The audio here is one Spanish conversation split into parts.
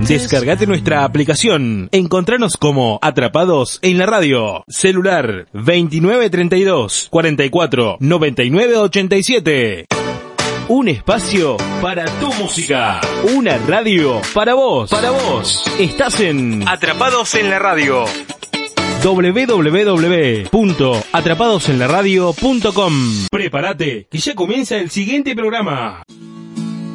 Descargate nuestra aplicación. Encontranos como Atrapados en la Radio. Celular 2932 44 99 87. Un espacio para tu música. Una radio para vos. Para vos. Estás en Atrapados en la Radio www.atrapadosenlaradio.com Prepárate, que ya comienza el siguiente programa.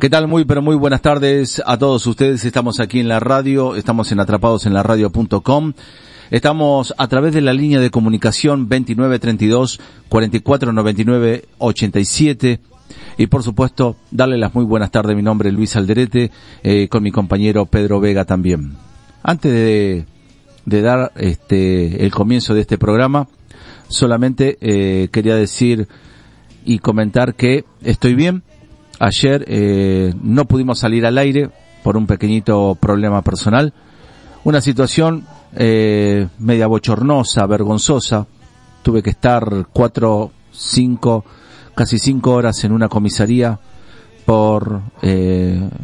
¿Qué tal? Muy, pero muy buenas tardes a todos ustedes. Estamos aquí en la radio, estamos en atrapadosenlaradio.com. Estamos a través de la línea de comunicación 2932 4499 87 y por supuesto darle las muy buenas tardes. Mi nombre es Luis Alderete eh, con mi compañero Pedro Vega también. Antes de de dar este el comienzo de este programa, solamente eh, quería decir y comentar que estoy bien. Ayer eh, no pudimos salir al aire por un pequeñito problema personal. Una situación eh, media bochornosa, vergonzosa. Tuve que estar cuatro, cinco, casi cinco horas en una comisaría por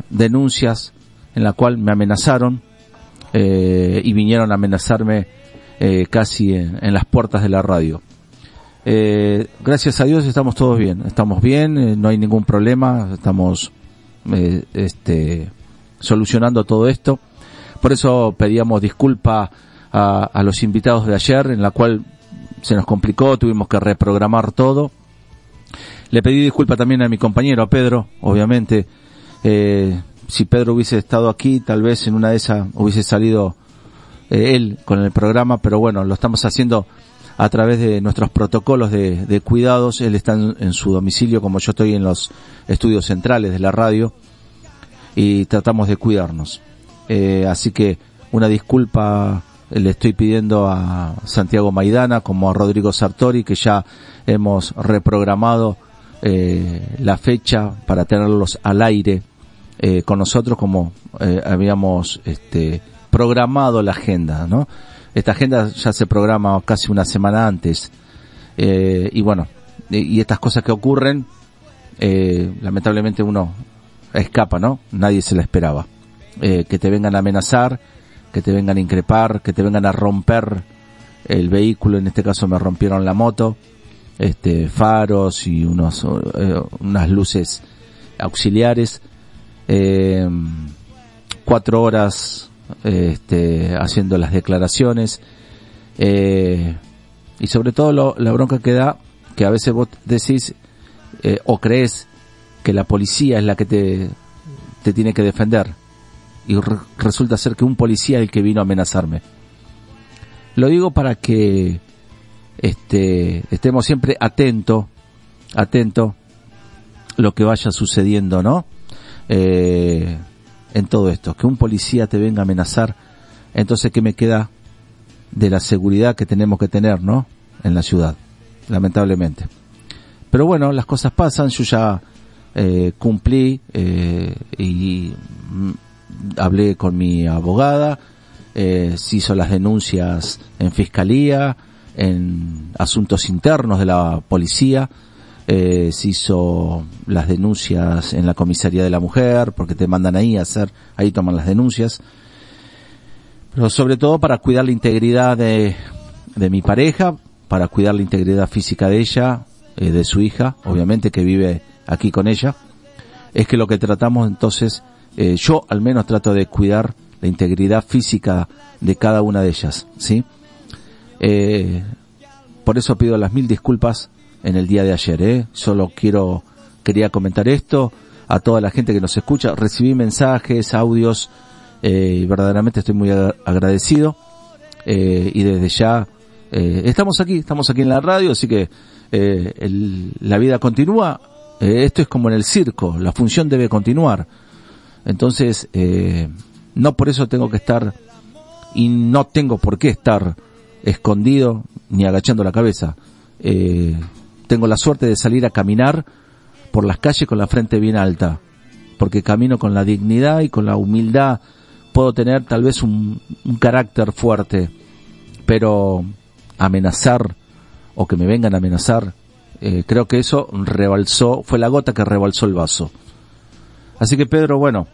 denuncias en la cual me amenazaron eh, y vinieron a amenazarme eh, casi en, las puertas de la radio. Eh, gracias a Dios estamos todos bien, estamos bien, no hay ningún problema, estamos este, solucionando todo esto. Por eso pedíamos disculpa a, a, los invitados de ayer, en la cual se nos complicó, tuvimos que reprogramar todo. Le pedí disculpa también a mi compañero, Pedro, obviamente. Eh, si Pedro hubiese estado aquí, tal vez en una de esas hubiese salido eh, él con el programa, pero bueno, lo estamos haciendo a través de nuestros protocolos de, cuidados. Él está en, su domicilio, como yo estoy en los estudios centrales de la radio, y tratamos de cuidarnos. Eh, así que una disculpa le estoy pidiendo a Santiago Maidana como a Rodrigo Sartori, que ya hemos reprogramado eh, la fecha para tenerlos al aire eh, con nosotros como eh, habíamos este, programado la agenda, ¿no? Esta agenda ya se programa casi una semana antes. Eh, y bueno, y, estas cosas que ocurren, lamentablemente uno escapa, ¿no? Nadie se la esperaba. que te vengan a amenazar, que te vengan a increpar, que te vengan a romper el vehículo, en este caso me rompieron la moto, este, faros y unos, unas luces auxiliares, eh, cuatro horas este, haciendo las declaraciones eh, y sobre todo la bronca que da que a veces vos decís eh, o crees que la policía es la que te, te tiene que defender y resulta ser que un policía es el que vino a amenazarme. Lo digo para que este, estemos siempre atento, atento lo que vaya sucediendo, ¿no? eh, en todo esto. Que un policía te venga a amenazar, entonces ¿qué me queda de la seguridad que tenemos que tener, ¿no? En la ciudad, lamentablemente. Pero bueno, las cosas pasan, yo ya eh, cumplí eh, y mm, hablé con mi abogada, eh, se hizo las denuncias en fiscalía, en asuntos internos de la policía, eh, se hizo las denuncias en la comisaría de la mujer, porque te mandan ahí a hacer, ahí toman las denuncias. Pero sobre todo para cuidar la integridad de, de mi pareja, para cuidar la integridad física de ella, eh, de su hija, obviamente que vive aquí con ella. Es que lo que tratamos entonces, eh, yo al menos trato de cuidar la integridad física de cada una de ellas, ¿sí? Eh, por eso pido las mil disculpas en el día de ayer, ¿eh? Solo quiero, quería comentar esto a toda la gente que nos escucha. Recibí mensajes, audios, eh, y verdaderamente estoy muy agradecido. Eh, y desde ya, eh, estamos aquí, estamos aquí en la radio, así que eh, la vida continúa. Eh, esto es como en el circo, la función debe continuar. Entonces, eh, no por eso tengo que estar y no tengo por qué estar escondido ni agachando la cabeza. Eh, tengo la suerte de salir a caminar por las calles con la frente bien alta, porque camino con la dignidad y con la humildad. Puedo tener tal vez un, un carácter fuerte, pero amenazar o que me vengan a amenazar, eh, creo que eso rebalsó, fue la gota que rebalsó el vaso. Así que Pedro, bueno,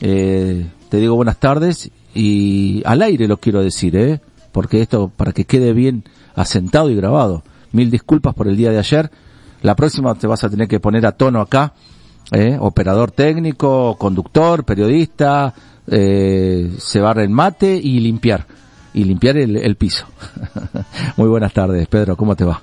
eh, te digo buenas tardes y al aire lo quiero decir, ¿eh? Porque esto, para que quede bien asentado y grabado. Mil disculpas por el día de ayer. La próxima te vas a tener que poner a tono acá, ¿eh? Operador técnico, conductor, periodista, eh, cebar el mate y limpiar. Y limpiar el, el piso. Muy buenas tardes, Pedro, ¿cómo te va?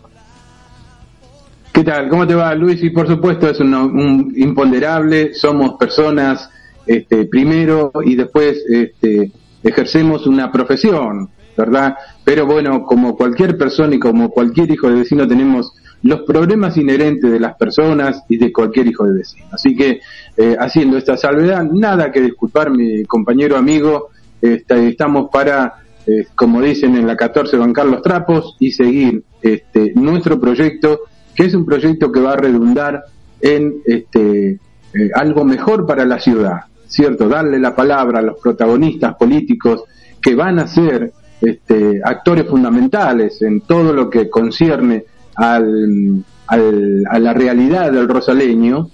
¿Qué tal? ¿Cómo te va, Luis? Y por supuesto es un, un imponderable, somos personas este, primero y después este, ejercemos una profesión, ¿verdad? Pero bueno, como cualquier persona y como cualquier hijo de vecino tenemos los problemas inherentes de las personas y de cualquier hijo de vecino. Así que eh, haciendo esta salvedad, nada que disculpar, mi compañero amigo, este, estamos para, eh, como dicen en la 14, bancar los trapos y seguir este, nuestro proyecto, que es un proyecto que va a redundar en este, eh, algo mejor para la ciudad, ¿cierto? Darle la palabra a los protagonistas políticos que van a ser este, actores fundamentales en todo lo que concierne al, al, a la realidad del rosaleño,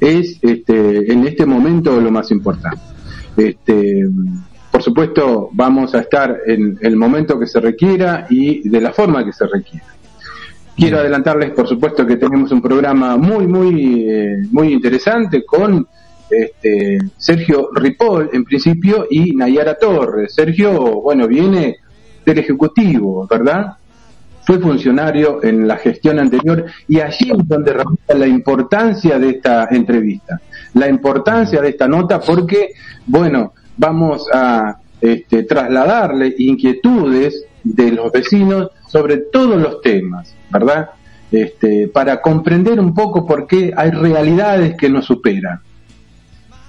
es este, en este momento lo más importante. Este, por supuesto, vamos a estar en el momento que se requiera y de la forma que se requiera. Quiero adelantarles, por supuesto, que tenemos un programa muy, muy, eh, muy interesante con este, Sergio Ripoll, en principio, y Nayara Torres. Sergio, bueno, viene del Ejecutivo, ¿verdad? Fue funcionario en la gestión anterior y allí es donde radica la importancia de esta entrevista, la importancia de esta nota porque, bueno, vamos a este, trasladarle inquietudes de los vecinos sobre todos los temas, ¿verdad? Este, para comprender un poco por qué hay realidades que nos superan.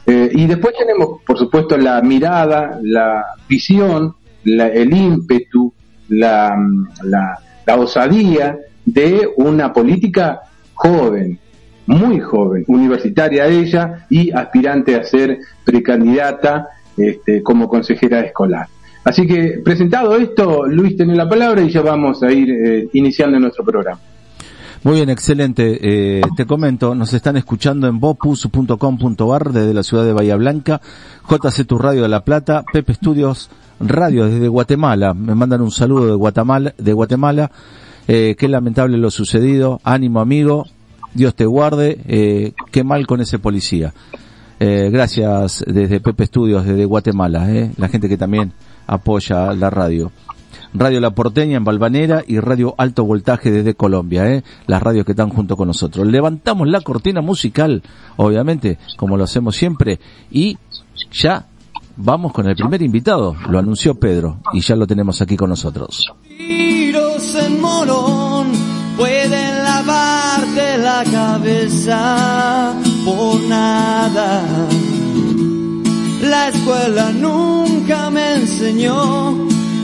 Eh, y después tenemos, por supuesto, la mirada, la visión, la, el ímpetu, la, la, osadía de una política joven, muy joven, universitaria ella y aspirante a ser precandidata este, como consejera escolar. Así que presentado esto, Luis tiene la palabra y ya vamos a ir eh, iniciando nuestro programa. Muy bien, excelente. Eh, te comento, nos están escuchando en bopus.com.ar desde la ciudad de Bahía Blanca, JC Tu Radio de La Plata, Pepe Estudios Radio desde Guatemala. Me mandan un saludo de Guatemala, de Guatemala. Eh, qué lamentable lo sucedido. Ánimo amigo. Dios te guarde. Eh, qué mal con ese policía. Eh, gracias desde Pepe Estudios desde Guatemala. Eh, la gente que también apoya la radio. Radio La Porteña en Balvanera y Radio Alto Voltaje desde Colombia, ¿eh? las radios que están junto con nosotros. Levantamos la cortina musical, obviamente, como lo hacemos siempre, y ya vamos con el primer invitado, lo anunció Pedro, y ya lo tenemos aquí con nosotros. La escuela nunca me enseñó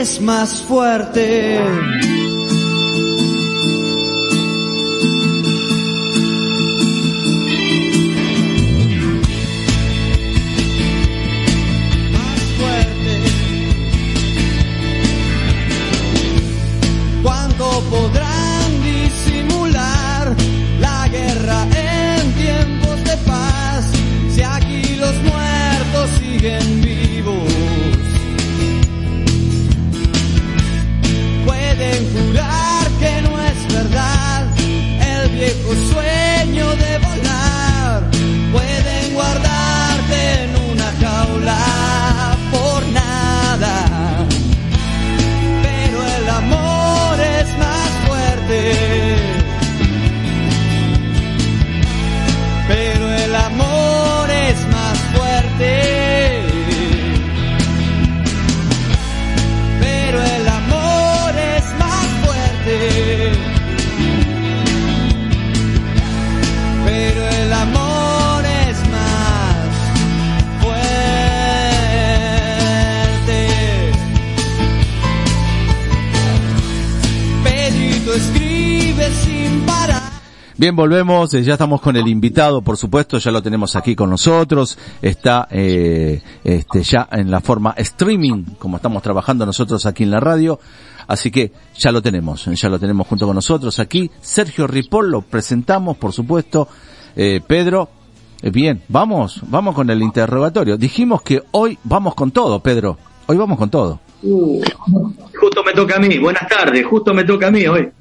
Es más fuerte, más fuerte. ¿Cuánto podrán disimular la guerra en tiempos de paz? Si aquí los muertos siguen. quieren jurar que no es verdad el viejo sueño de volar. Pueden guardarte en una jaula. Bien, volvemos, eh, ya estamos con el invitado, por supuesto, ya lo tenemos aquí con nosotros, está eh, este, ya en la forma streaming, como estamos trabajando nosotros aquí en la radio, así que ya lo tenemos, ya lo tenemos junto con nosotros aquí, Sergio Ripoll, lo presentamos, por supuesto, eh, Pedro, eh, bien, vamos, vamos con el interrogatorio, dijimos que hoy vamos con todo, Pedro, hoy vamos con todo. Justo me toca a mí, buenas tardes, justo me toca a mí hoy.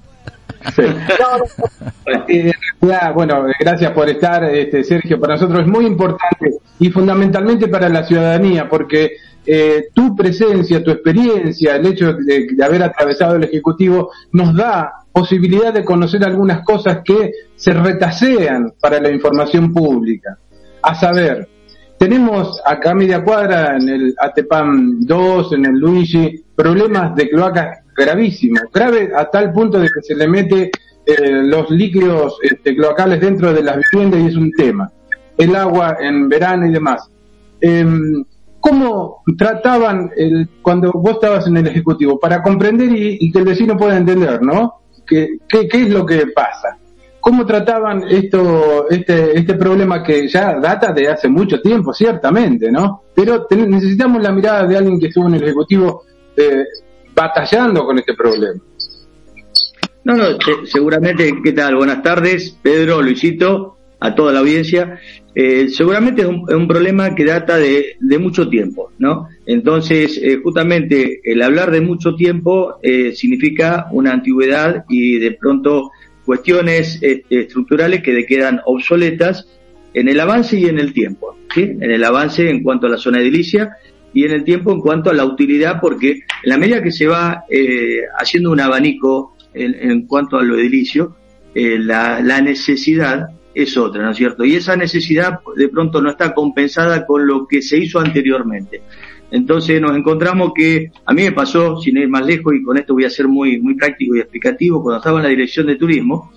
bueno, gracias por estar, este, Sergio. Para nosotros es muy importante y fundamentalmente para la ciudadanía, porque eh, tu presencia, tu experiencia, el hecho de, haber atravesado el Ejecutivo, nos da posibilidad de conocer algunas cosas que se retasean para la información pública. A saber, tenemos acá a media cuadra en el ATEPAM 2, en el Luigi, problemas de cloacas gravísimos, grave a tal punto de que se le mete eh, los líquidos este, cloacales dentro de las viviendas y es un tema. El agua en verano y demás. Em, ¿Cómo trataban el, cuando vos estabas en el Ejecutivo? Para comprender y, que el vecino pueda entender, ¿no? ¿Qué, qué, qué es lo que pasa? ¿Cómo trataban esto, este, este problema que ya data de hace mucho tiempo, ciertamente, ¿no? Pero necesitamos la mirada de alguien que estuvo en el Ejecutivo eh, batallando con este problema. No, no, seguramente, ¿qué tal? Buenas tardes, Pedro, Luisito, a toda la audiencia. Eh, seguramente es un, problema que data de, mucho tiempo, ¿no? Entonces, eh, justamente el hablar de mucho tiempo eh, significa una antigüedad y de pronto cuestiones este, estructurales que quedan obsoletas en el avance y en el tiempo, ¿sí? En el avance en cuanto a la zona edilicia y en el tiempo en cuanto a la utilidad, porque en la medida que se va eh, haciendo un abanico en, cuanto a lo edilicio, eh, la, necesidad es otra, ¿no es cierto? Y esa necesidad de pronto no está compensada con lo que se hizo anteriormente. Entonces nos encontramos que a mí me pasó, sin ir más lejos, y con esto voy a ser muy, muy práctico y explicativo, cuando estaba en la dirección de turismo,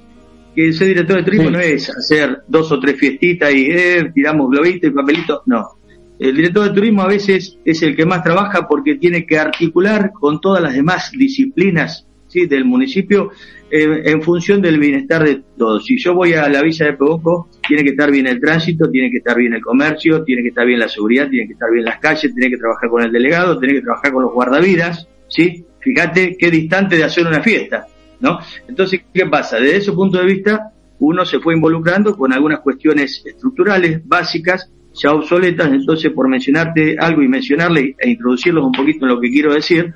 que ser director de turismo no es hacer dos o tres fiestitas y eh, tiramos globitos y papelitos, no el director de turismo a veces es el que más trabaja porque tiene que articular con todas las demás disciplinas ¿sí? del municipio en función del bienestar de todos. Si yo voy a la villa de Pegoco, tiene que estar bien el tránsito, tiene que estar bien el comercio, tiene que estar bien la seguridad, tiene que estar bien las calles, tiene que trabajar con el delegado, tiene que trabajar con los guardavidas, ¿sí? Fíjate qué distante de hacer una fiesta, ¿no? Entonces, ¿qué pasa? Desde ese punto de vista, uno se fue involucrando con algunas cuestiones estructurales, básicas, ya obsoletas, entonces por mencionarte algo y mencionarle e introducirlos un poquito en lo que quiero decir,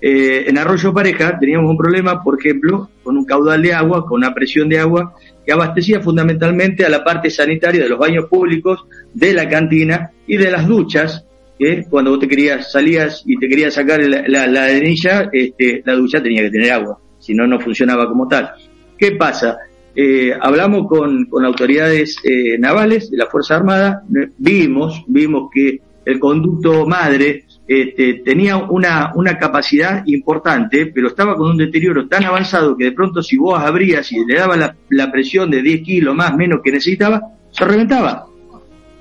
eh, en Arroyo Pareja teníamos un problema, por ejemplo, con un caudal de agua, con una presión de agua que abastecía fundamentalmente a la parte sanitaria de los baños públicos, de la cantina y de las duchas, que cuando vos te querías, salías y te querías sacar la, la, la este, la ducha tenía que tener agua, si no, no funcionaba como tal. ¿Qué pasa? Eh, hablamos con, con autoridades eh, navales de la Fuerza Armada, vimos, vimos que el conducto madre este, tenía una, una capacidad importante, pero estaba con un deterioro tan avanzado que de pronto si vos abrías y le dabas la, presión de 10 kilos más menos que necesitaba, se reventaba.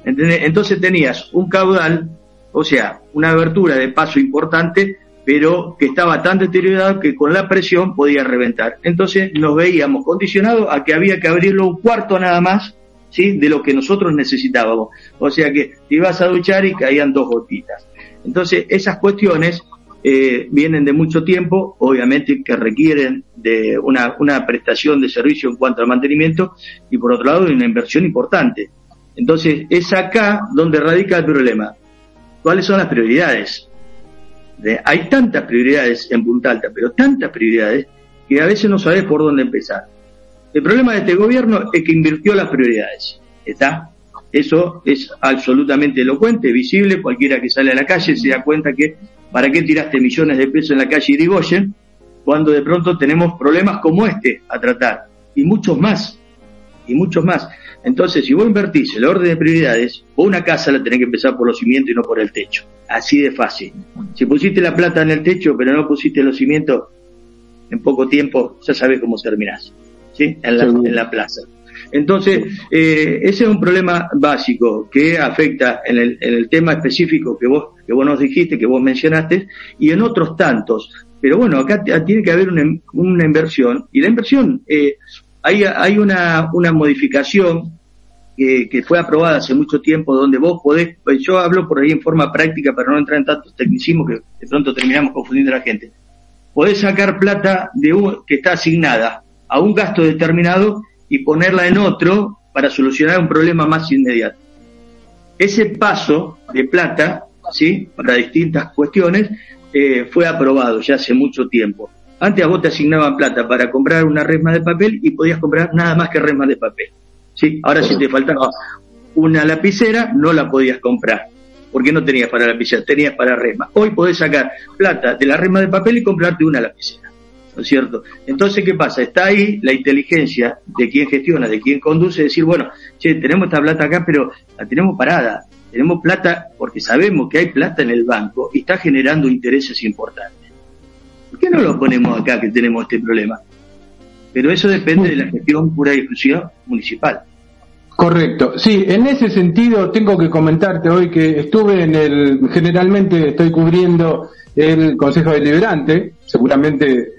Entonces tenías un caudal, o sea, una abertura de paso importante, pero que estaba tan deteriorado que con la presión podía reventar. Entonces nos veíamos condicionados a que había que abrirlo un cuarto nada más, ¿sí? De lo que nosotros necesitábamos. O sea que te ibas a duchar y caían dos gotitas. Entonces esas cuestiones eh, vienen de mucho tiempo, obviamente que requieren de una, una prestación de servicio en cuanto al mantenimiento y por otro lado de una inversión importante. Entonces es acá donde radica el problema. ¿Cuáles son las prioridades? Hay tantas prioridades en Punta Alta, pero tantas prioridades que a veces no sabes por dónde empezar. El problema de este gobierno es que invirtió las prioridades. ¿Está? Eso es absolutamente elocuente, visible. Cualquiera que sale a la calle se da cuenta que ¿para qué tiraste millones de pesos en la calle Irigoyen cuando de pronto tenemos problemas como este a tratar? Y muchos más. Y muchos más. Entonces, si vos invertís el orden de prioridades, vos una casa la tenés que empezar por los cimientos y no por el techo. Así de fácil. Si pusiste la plata en el techo, pero no pusiste los cimientos, en poco tiempo ya sabes cómo terminás. ¿Sí? En la, en la plaza. Entonces, eh, ese es un problema básico que afecta en el, en el, tema específico que vos, que vos nos dijiste, que vos mencionaste, y en otros tantos. Pero bueno, acá tiene que haber una, una inversión, y la inversión, eh, hay, hay una, una modificación que, fue aprobada hace mucho tiempo, donde vos podés, pues yo hablo por ahí en forma práctica para no entrar en tantos tecnicismos que de pronto terminamos confundiendo a la gente. Podés sacar plata de un, que está asignada a un gasto determinado y ponerla en otro para solucionar un problema más inmediato. Ese paso de plata, ¿sí? Para distintas cuestiones, eh, fue aprobado ya hace mucho tiempo. Antes a vos te asignaban plata para comprar una resma de papel y podías comprar nada más que resma de papel. ¿Sí? Ahora si te faltaba una lapicera, no la podías comprar, porque no tenías para lapicera, tenías para resma. Hoy podés sacar plata de la resma de papel y comprarte una lapicera, ¿no es cierto? Entonces, ¿qué pasa? Está ahí la inteligencia de quien gestiona, de quien conduce, decir, bueno, che, tenemos esta plata acá, pero la tenemos parada. Tenemos plata porque sabemos que hay plata en el banco y está generando intereses importantes. ¿Por qué no lo ponemos acá que tenemos este problema? Pero eso depende de la gestión pura y exclusiva municipal. Correcto. Sí, en ese sentido tengo que comentarte hoy que estuve en el, generalmente estoy cubriendo el Consejo Deliberante, seguramente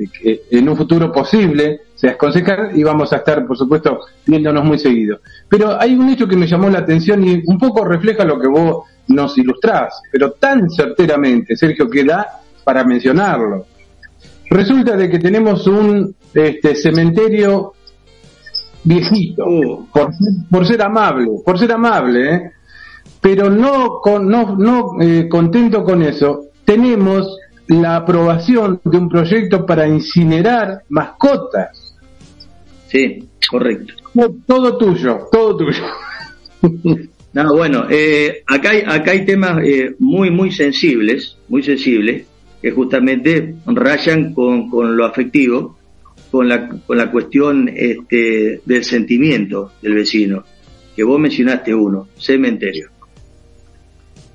en un futuro posible seas concejal y vamos a estar, por supuesto, viéndonos muy seguido. Pero hay un hecho que me llamó la atención y un poco refleja lo que vos nos ilustrás, pero tan certeramente, Sergio, que da para mencionarlo. Resulta de que tenemos un este, cementerio viejito, oh. por, ser amable, por ser amable, ¿eh? pero no, con, no, no eh, contento con eso, tenemos la aprobación de un proyecto para incinerar mascotas. Sí, correcto. Todo tuyo, todo tuyo. No, bueno, eh, acá, hay, acá hay temas muy, muy sensibles, muy sensibles, que justamente rayan con, con lo afectivo, con la, con la cuestión este, del sentimiento del vecino, que vos mencionaste uno, cementerio.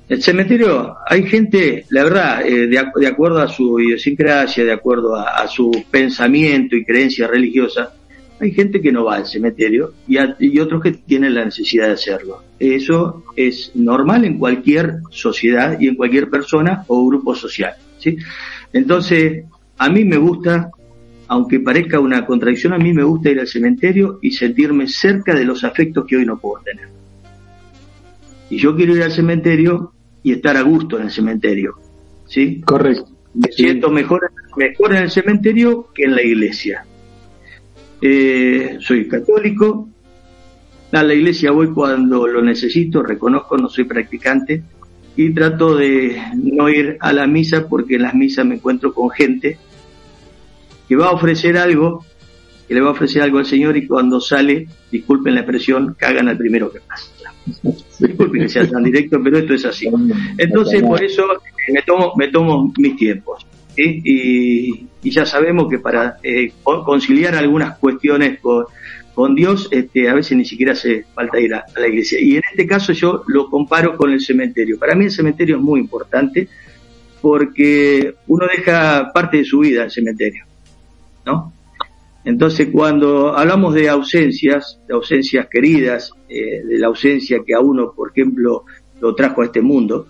El cementerio, hay gente, la verdad, eh, de, acuerdo a su idiosincrasia, de acuerdo a, su pensamiento y creencia religiosa, hay gente que no va al cementerio y otros que tienen la necesidad de hacerlo. Eso es normal en cualquier sociedad y en cualquier persona o grupo social. ¿Sí? Entonces, a mí me gusta, aunque parezca una contradicción, a mí me gusta ir al cementerio y sentirme cerca de los afectos que hoy no puedo tener. Y yo quiero ir al cementerio y estar a gusto en el cementerio. ¿Sí? Correcto. Me siento mejor, mejor en el cementerio que en la iglesia. Eh, soy católico, a la iglesia voy cuando lo necesito, reconozco, no soy practicante, y trato de no ir a la misa porque en las misas me encuentro con gente que va a ofrecer algo, que le va a ofrecer algo al Señor y cuando sale, disculpen la expresión, cagan al primero que pasa. Disculpen que sea tan directo, pero esto es así. Entonces, por eso me tomo, me tomo mis tiempos. Y, ya sabemos que para eh, conciliar algunas cuestiones con, con Dios este, a veces ni siquiera hace falta ir a, la iglesia. Y en este caso yo lo comparo con el cementerio. Para mí el cementerio es muy importante porque uno deja parte de su vida en el cementerio, ¿no? Entonces cuando hablamos de ausencias, de ausencias queridas, eh, de la ausencia que a uno, por ejemplo, lo trajo a este mundo,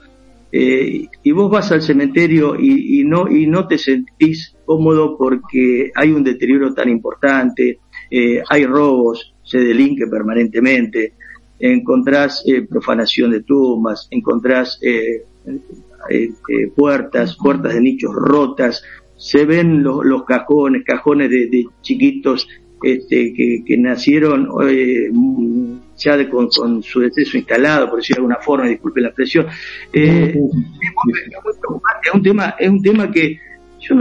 eh, y vos vas al cementerio y, y, no y no te sentís cómodo porque hay un deterioro tan importante, eh, hay robos, se delinque permanentemente, encontrás eh, profanación de tumbas, encontrás eh, puertas, puertas de nichos rotas, se ven los, cajones, cajones de, chiquitos este, que, nacieron ya con, su deceso instalado, por decirlo de alguna forma, disculpe la expresión. es, un tema, es un tema que yo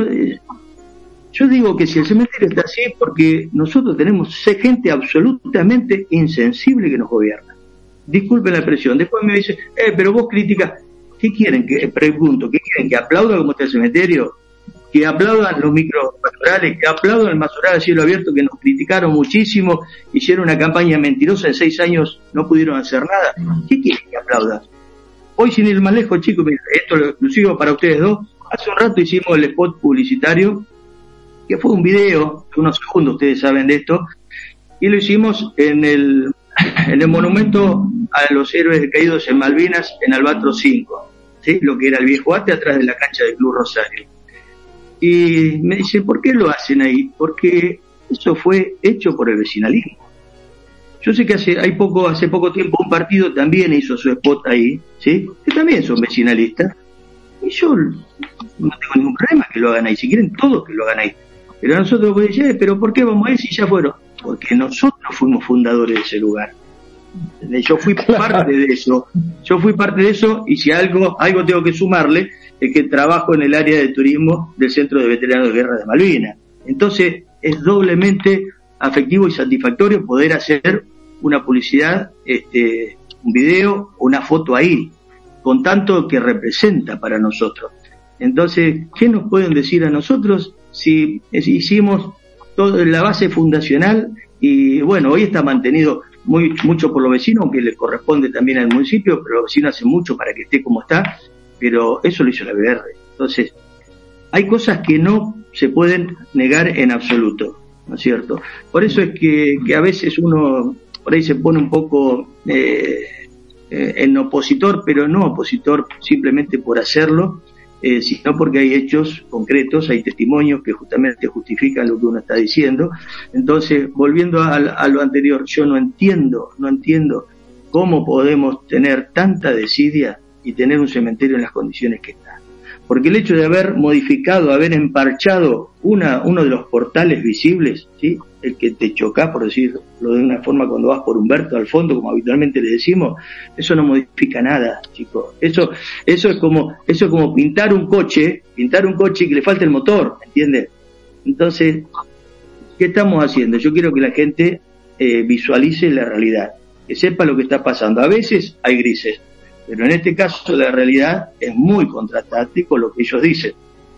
yo digo que si el cementerio está así es porque nosotros tenemos gente absolutamente insensible que nos gobierna. Disculpen la expresión. Después me dice, eh, pero vos criticas. ¿Qué quieren que, pregunto, qué quieren que aplauda como está el cementerio? Que aplaudan los micropatorales, que aplaudan el masural a cielo abierto que nos criticaron muchísimo, hicieron una campaña mentirosa, en seis años no pudieron hacer nada. ¿Qué quieren que aplauda? Hoy sin ir más lejos, chicos, esto lo exclusivo para ustedes dos. Hace un rato hicimos el spot publicitario que fue un video, unos segundos ustedes saben de esto, y lo hicimos en el, en el monumento a los héroes caídos en Malvinas, en Albatro 5, ¿sí? lo que era el viejo arte atrás de la cancha del Club Rosario. Y me dice, ¿por qué lo hacen ahí? Porque eso fue hecho por el vecinalismo. Yo sé que hace, hay poco, hace poco tiempo un partido también hizo su spot ahí, ¿sí? Que también son vecinalistas. Y yo no tengo ningún problema que lo hagan ahí, si quieren todos que lo hagan ahí. Pero nosotros podemos decir, pero ¿por qué vamos a ir si ya fueron? Porque nosotros fuimos fundadores de ese lugar. Yo fui parte de eso. Yo fui parte de eso y si algo, algo tengo que sumarle, es que trabajo en el área de turismo del Centro de Veteranos de Guerra de Malvinas. Entonces es doblemente afectivo y satisfactorio poder hacer una publicidad, este, un video una foto ahí, con tanto que representa para nosotros. Entonces, ¿qué nos pueden decir a nosotros si, hicimos toda la base fundacional y bueno, hoy está mantenido muy, mucho por los vecinos, aunque le corresponde también al municipio, pero los vecinos hacen mucho para que esté como está, pero eso lo hizo la BR. Entonces, hay cosas que no se pueden negar en absoluto, ¿no es cierto? Por eso es que, que a veces uno por ahí se pone un poco eh, eh, en opositor, pero no opositor simplemente por hacerlo, eh, sino porque hay hechos concretos, hay testimonios que justamente justifican lo que uno está diciendo. Entonces, volviendo a, a lo anterior, yo no entiendo, no entiendo cómo podemos tener tanta desidia y tener un cementerio en las condiciones que. Porque el hecho de haber modificado, haber emparchado una, uno de los portales visibles, ¿sí? el que te choca, por decirlo de una forma, cuando vas por Humberto al fondo, como habitualmente le decimos, eso no modifica nada, chicos. Eso, eso es como, eso es como pintar un coche, pintar un coche y que le falta el motor, ¿entiendes? Entonces, ¿qué estamos haciendo? Yo quiero que la gente eh, visualice la realidad, que sepa lo que está pasando. A veces hay grises, pero en este caso la realidad es muy contrastante con lo que ellos dicen.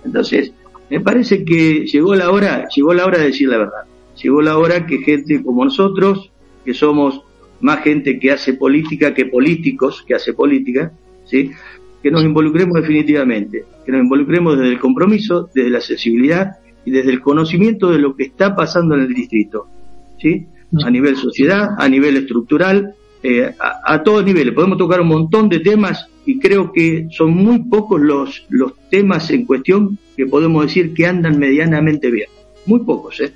Entonces, me parece que llegó la hora, llegó la hora de decir la verdad llegó la hora que gente como nosotros, que somos más gente que hace política que políticos que hace política, ¿sí? que nos involucremos definitivamente, que nos involucremos desde el compromiso, desde la sensibilidad y desde el conocimiento de lo que está pasando en el distrito, ¿sí? a nivel sociedad, a nivel estructural, eh, a, a, todos niveles. Podemos tocar un montón de temas y creo que son muy pocos los, los temas en cuestión que podemos decir que andan medianamente bien. Muy pocos, ¿eh?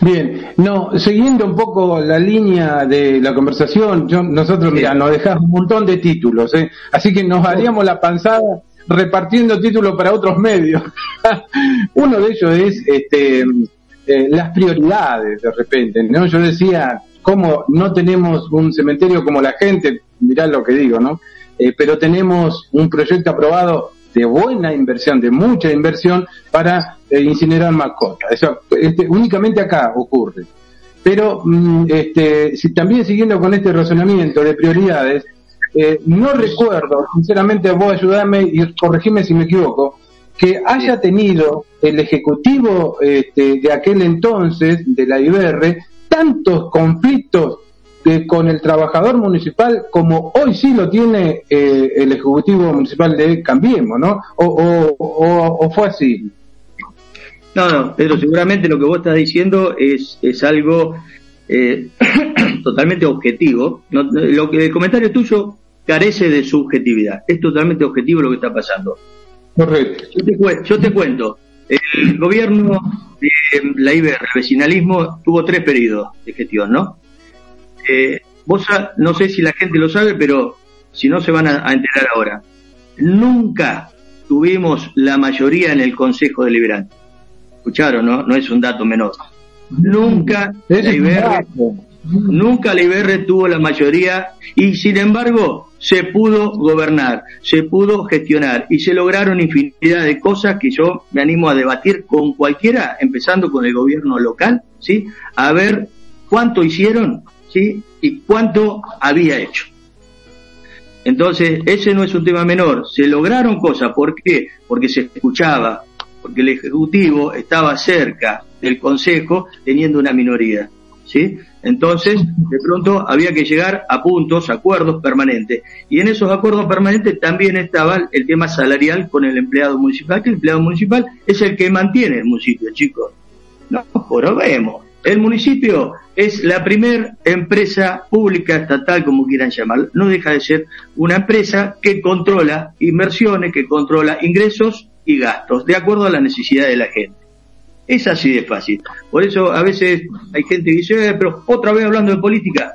Bien, no, siguiendo un poco la línea de la conversación, yo, nosotros, mira, nos dejamos un montón de títulos, ¿eh? así que nos haríamos la panzada repartiendo títulos para otros medios. Uno de ellos es este, eh, las prioridades, de repente, ¿no? Yo decía, ¿cómo no tenemos un cementerio como la gente? Mirá lo que digo, ¿no? Eh, pero tenemos un proyecto aprobado de buena inversión, de mucha inversión para eh, incinerar mascotas. Eso este, únicamente acá ocurre. Pero mm, este, si, también siguiendo con este razonamiento de prioridades, eh, no recuerdo, sinceramente vos ayudarme y corregime si me equivoco, que haya tenido el ejecutivo este, de aquel entonces, de la IBR, tantos conflictos con el trabajador municipal como hoy sí lo tiene eh, el Ejecutivo Municipal de Cambiemos, ¿no? O, fue así. No, no, Pedro, seguramente lo que vos estás diciendo es, es algo eh, totalmente objetivo. lo que el comentario tuyo carece de subjetividad. Es totalmente objetivo lo que está pasando. Correcto. Yo te, cuento. El gobierno de la IBR, el vecinalismo, tuvo tres periodos de gestión, ¿no? Eh, vos no sé si la gente lo sabe, pero si no se van a, enterar ahora. Nunca tuvimos la mayoría en el Consejo Deliberante. Escucharon, ¿no? No es un dato menor. Nunca la IBR, nunca IBR tuvo la mayoría y sin embargo se pudo gobernar, se pudo gestionar y se lograron infinidad de cosas que yo me animo a debatir con cualquiera, empezando con el gobierno local, ¿sí? A ver cuánto hicieron ¿sí? y cuánto había hecho. Entonces, ese no es un tema menor. Se lograron cosas. ¿Por qué? Porque se escuchaba, porque el Ejecutivo estaba cerca del Consejo teniendo una minoría. ¿Sí? Entonces, de pronto había que llegar a puntos, acuerdos permanentes. Y en esos acuerdos permanentes también estaba el tema salarial con el empleado municipal, que el empleado municipal es el que mantiene el municipio, chicos. No, pero vemos. El municipio es la primera empresa pública estatal, como quieran llamarlo, no deja de ser una empresa que controla inversiones, que controla ingresos y gastos, de acuerdo a la necesidad de la gente. Es así de fácil. Por eso a veces hay gente que dice, eh, pero otra vez hablando de política.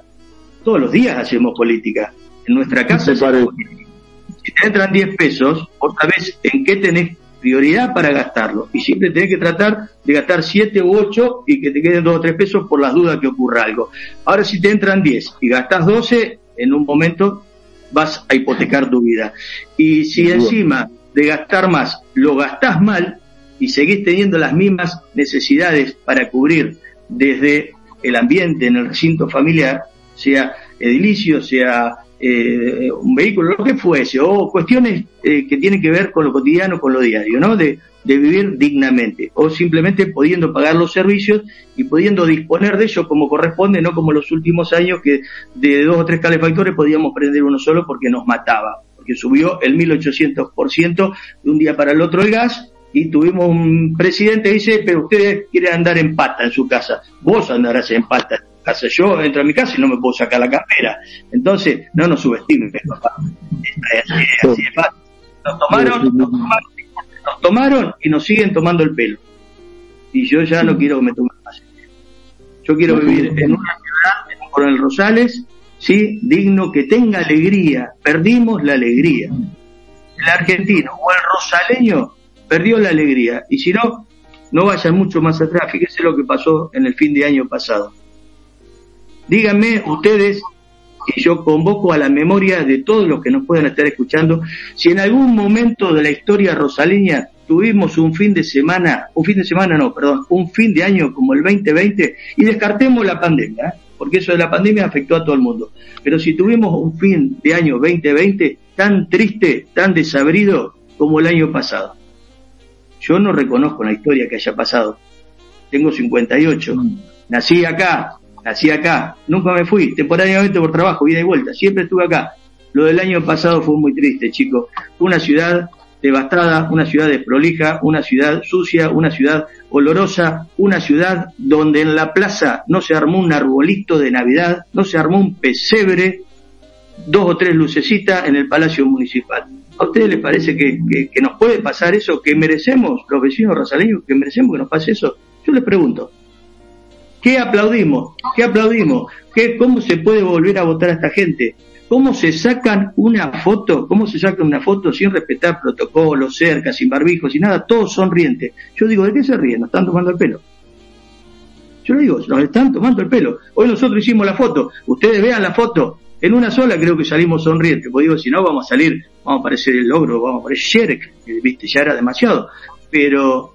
Todos los días hacemos política. En nuestra casa, si te entran 10 pesos, otra vez, ¿en qué tenés prioridad para gastarlo? Y siempre tenés que tratar de gastar 7 u 8 y que te queden 2 o 3 pesos por las dudas que ocurra algo. Ahora, si te entran 10 y gastas 12, en un momento vas a hipotecar tu vida. Y si encima de gastar más lo gastás mal y seguís teniendo las mismas necesidades para cubrir desde el ambiente en el recinto familiar, sea edilicio, sea eh, un vehículo, lo que fuese, o cuestiones eh, que tienen que ver con lo cotidiano, con lo diario, ¿no? De, de vivir dignamente, o simplemente pudiendo pagar los servicios y pudiendo disponer de ellos como corresponde, no como los últimos años que de dos o tres calefactores podíamos prender uno solo porque nos mataba, porque subió el 1800% de un día para el otro el gas y tuvimos un presidente que dice, pero ustedes quieren andar en pata en su casa, vos andarás en pata en tu casa, yo entro a mi casa y no me puedo sacar la cartera. Entonces, no nos subestimen, papá. Nos tomaron, nos tomaron, nos tomaron y nos siguen tomando el pelo. Y yo ya no quiero que me tomen más. Yo quiero vivir en una ciudad, en un Coronel Rosales, sí, digno, que tenga alegría. Perdimos la alegría. El argentino o el rosaleño perdió la alegría. Y si no, no vayan mucho más atrás. Fíjense lo que pasó en el fin de año pasado. Díganme ustedes, y yo convoco a la memoria de todos los que nos puedan estar escuchando, si en algún momento de la historia rosaleña tuvimos un fin de semana, un fin de semana no, perdón, un fin de año como el 2020, y descartemos la pandemia, ¿eh? porque eso de la pandemia afectó a todo el mundo. Pero si tuvimos un fin de año 2020 tan triste, tan desabrido como el año pasado, yo no reconozco la historia que haya pasado. Tengo 58. Nací acá, nací acá. Nunca me fui, temporalmente por trabajo, ida y vuelta. Siempre estuve acá. Lo del año pasado fue muy triste, chicos. Una ciudad devastada, una ciudad desprolija, una ciudad sucia, una ciudad olorosa, una ciudad donde en la plaza no se armó un arbolito de Navidad, no se armó un pesebre, dos o tres lucecitas en el Palacio Municipal. ¿A ustedes les parece que, nos puede pasar eso? ¿Que merecemos, los vecinos rosaleños, que merecemos que nos pase eso? Yo les pregunto, ¿qué aplaudimos? ¿Qué aplaudimos? ¿Qué, ¿Cómo se puede volver a votar a esta gente? ¿Cómo se sacan una foto? ¿Cómo se saca una foto sin respetar protocolos, cerca, sin barbijos, sin nada? Todos sonrientes. Yo digo, ¿de qué se ríen? Nos están tomando el pelo. Yo le digo, nos están tomando el pelo. Hoy nosotros hicimos la foto. Ustedes vean la foto. En una sola creo que salimos sonrientes, porque digo, si no vamos a salir, vamos a parecer el logro, vamos a parecer Sherek, viste, ya era demasiado. Pero,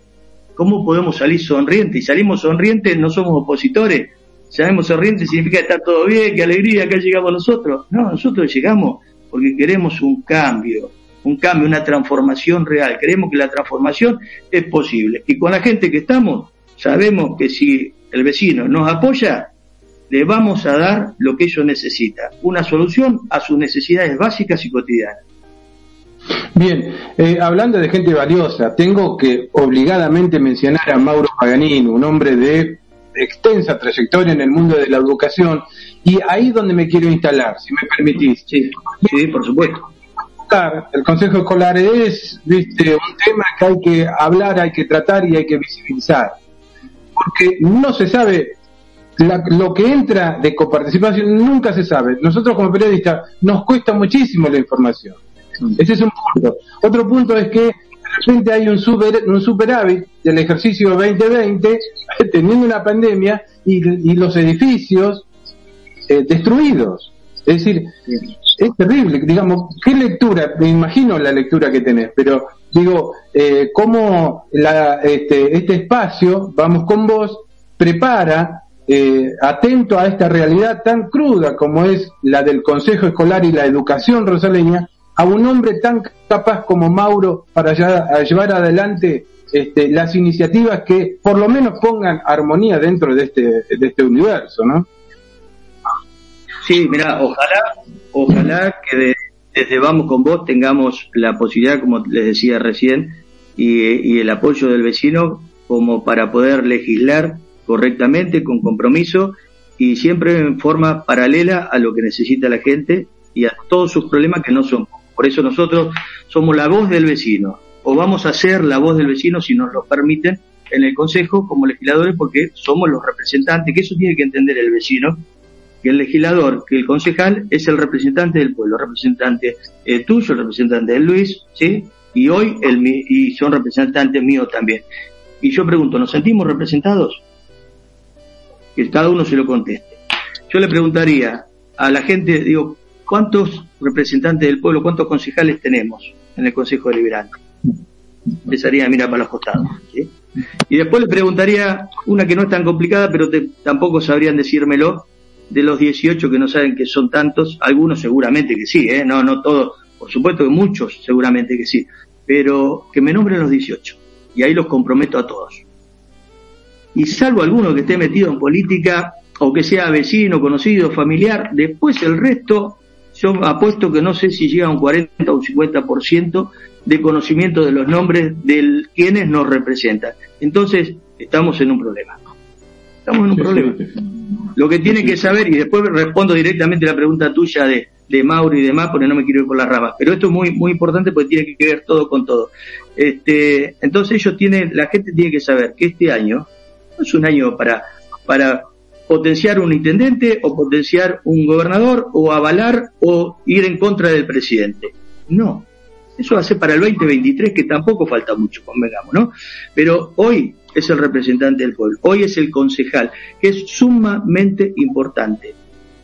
¿cómo podemos salir sonrientes? Y salimos sonrientes, no somos opositores. Sabemos sonrientes significa que está todo bien, qué alegría, que llegamos nosotros. No, nosotros llegamos porque queremos un cambio, un cambio, una transformación real. Creemos que la transformación es posible. Y con la gente que estamos, sabemos que si el vecino nos apoya, le vamos a dar lo que ellos necesitan, una solución a sus necesidades básicas y cotidianas. Bien, eh, hablando de gente valiosa, tengo que obligadamente mencionar a Mauro Paganini, un hombre de extensa trayectoria en el mundo de la educación, y ahí donde me quiero instalar, si me permitís. Sí, sí por supuesto. El Consejo Escolar es ¿viste? un tema que hay que hablar, hay que tratar y hay que visibilizar. Porque no se sabe lo que entra de coparticipación nunca se sabe. Nosotros como periodistas nos cuesta muchísimo la información. Ese es un punto. Otro punto es que de repente hay un, super, un superávit del ejercicio 2020 teniendo una pandemia y, los edificios eh, destruidos. Es decir, es terrible. Digamos, ¿qué lectura? Me imagino la lectura que tenés, pero digo, eh, cómo la, este, este espacio, vamos con vos, prepara eh, atento a esta realidad tan cruda como es la del Consejo Escolar y la educación rosaleña, a un hombre tan capaz como Mauro para llevar adelante este, las iniciativas que por lo menos pongan armonía dentro de este, de este universo, ¿no? Sí, mira, ojalá, ojalá que desde Vamos con Vos tengamos la posibilidad, como les decía recién, y, y el apoyo del vecino como para poder legislar correctamente, con compromiso y siempre en forma paralela a lo que necesita la gente y a todos sus problemas que no son. Por eso nosotros somos la voz del vecino, o vamos a ser la voz del vecino si nos lo permiten, en el Consejo como legisladores porque somos los representantes, que eso tiene que entender el vecino, que el legislador, que el concejal es el representante del pueblo, representante eh, tuyo, representante de Luis, ¿sí? Y hoy el, y son representantes míos también. Y yo pregunto, ¿nos sentimos representados? Que cada uno se lo conteste. Yo le preguntaría a la gente, digo, ¿cuántos representantes del pueblo, cuántos concejales tenemos en el Consejo Deliberante? Empezaría a mirar para los costados. Y después le preguntaría una que no es tan complicada, pero tampoco sabrían decírmelo, de los 18 que no saben que son tantos, algunos seguramente que sí, ¿eh? no, no todos, por supuesto que muchos seguramente que sí, pero que me nombren los 18 y ahí los comprometo a todos. Y salvo alguno que esté metido en política o que sea vecino, conocido, familiar, después el resto, yo apuesto que no sé si llega a un 40 o un 50% de conocimiento de los nombres de quienes nos representan. Entonces, estamos en un problema. Estamos en un problema. Lo que tienen que saber, y después respondo directamente la pregunta tuya de, de Mauro y demás, porque no me quiero ir por las ramas, pero esto es muy, muy importante porque tiene que ver todo con todo. Este, entonces ellos tienen, la gente tiene que saber que este año no es un año para, para potenciar un intendente o potenciar un gobernador o avalar o ir en contra del presidente. No. Eso ser para el 2023, que tampoco falta mucho, convengamos, ¿no? Pero hoy es el representante del pueblo, hoy es el concejal, que es sumamente importante.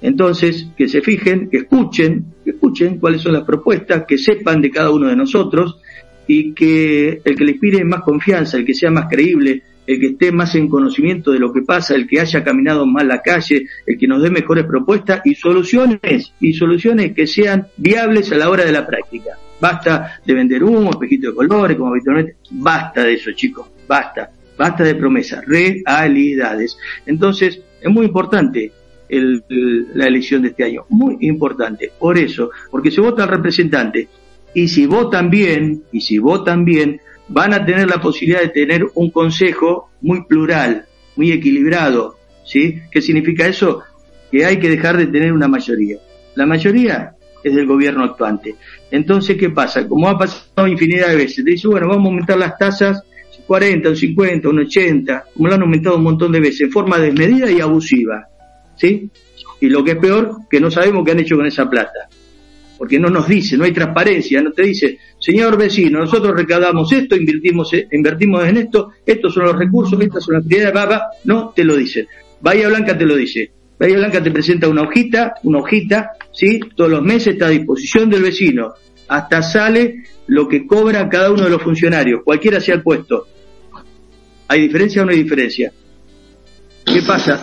Entonces, que se fijen, que escuchen, que escuchen cuáles son las propuestas, que sepan de cada uno de nosotros y que el que le inspire más confianza, el que sea más creíble, el que esté más en conocimiento de lo que pasa, el que haya caminado más la calle, el que nos dé mejores propuestas y soluciones, y soluciones que sean viables a la hora de la práctica. Basta de vender humo, espejito de colores, como habitualmente, basta de eso, chicos, basta. Basta de promesas, realidades. Entonces, es muy importante la elección de este año, muy importante. Por eso, porque se vota al representante, y si votan bien, y si votan bien, van a tener la posibilidad de tener un consejo muy plural, muy equilibrado. ¿Sí? ¿Qué significa eso? Que hay que dejar de tener una mayoría. La mayoría es del gobierno actuante. Entonces, ¿qué pasa? Como ha pasado infinidad de veces, te dice, bueno, vamos a aumentar las tasas 40, un 50, un 80, como lo han aumentado un montón de veces, en forma desmedida y abusiva. ¿Sí? Y lo que es peor, que no sabemos qué han hecho con esa plata. Porque no nos dice, no hay transparencia, no te dice, señor vecino, nosotros recaudamos esto, invertimos, invertimos en esto, estos son los recursos, estas son las prioridades, baba, no te lo dice. Bahía Blanca te lo dice. Bahía Blanca te presenta una hojita, una hojita, ¿sí? Todos los meses está a disposición del vecino. Hasta sale lo que cobra cada uno de los funcionarios, cualquiera sea el puesto. ¿Hay diferencia o no hay diferencia? ¿Qué pasa?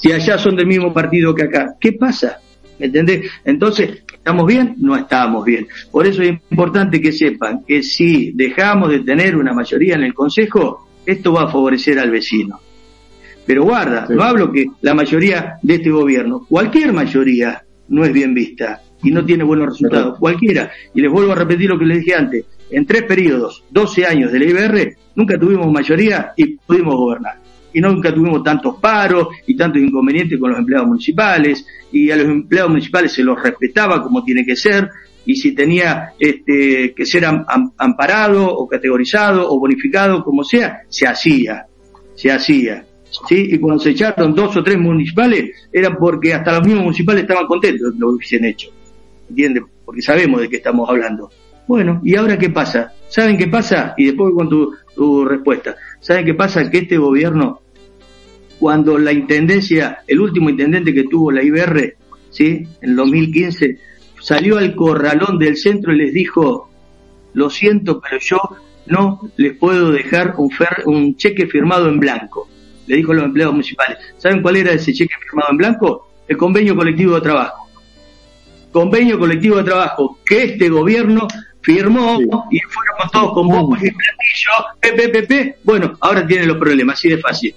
Si allá son del mismo partido que acá, ¿qué pasa? ¿Me entendés? Entonces, ¿estamos bien? No estamos bien. Por eso es importante que sepan que si dejamos de tener una mayoría en el Consejo, esto va a favorecer al vecino. Pero guarda, no hablo que la mayoría de este gobierno, cualquier mayoría no es bien vista y no tiene buenos resultados, cualquiera. Y les vuelvo a repetir lo que les dije antes, en tres periodos, 12 años de la IBR, nunca tuvimos mayoría y pudimos gobernar y nunca tuvimos tantos paros y tantos inconvenientes con los empleados municipales y a los empleados municipales se los respetaba como tiene que ser y si tenía este, que ser amparado o categorizado o bonificado como sea, se hacía, se hacía. ¿sí? Y cuando se echaron dos o tres municipales era porque hasta los mismos municipales estaban contentos de lo que hubiesen hecho. ¿Entiendes? Porque sabemos de qué estamos hablando. Bueno, ¿y ahora qué pasa? ¿Saben qué pasa? Y después con tu, respuesta. ¿Saben qué pasa? Que este gobierno, cuando la intendencia, el último intendente que tuvo la IBR, ¿sí? En 2015, salió al corralón del centro y les dijo, lo siento, pero yo no les puedo dejar un, un cheque firmado en blanco. Le dijo a los empleados municipales. ¿Saben cuál era ese cheque firmado en blanco? El convenio colectivo de trabajo. Convenio colectivo de trabajo que este gobierno firmó y fueron todos con bombos y platillo, PPP, bueno, ahora tienen los problemas, así de fácil.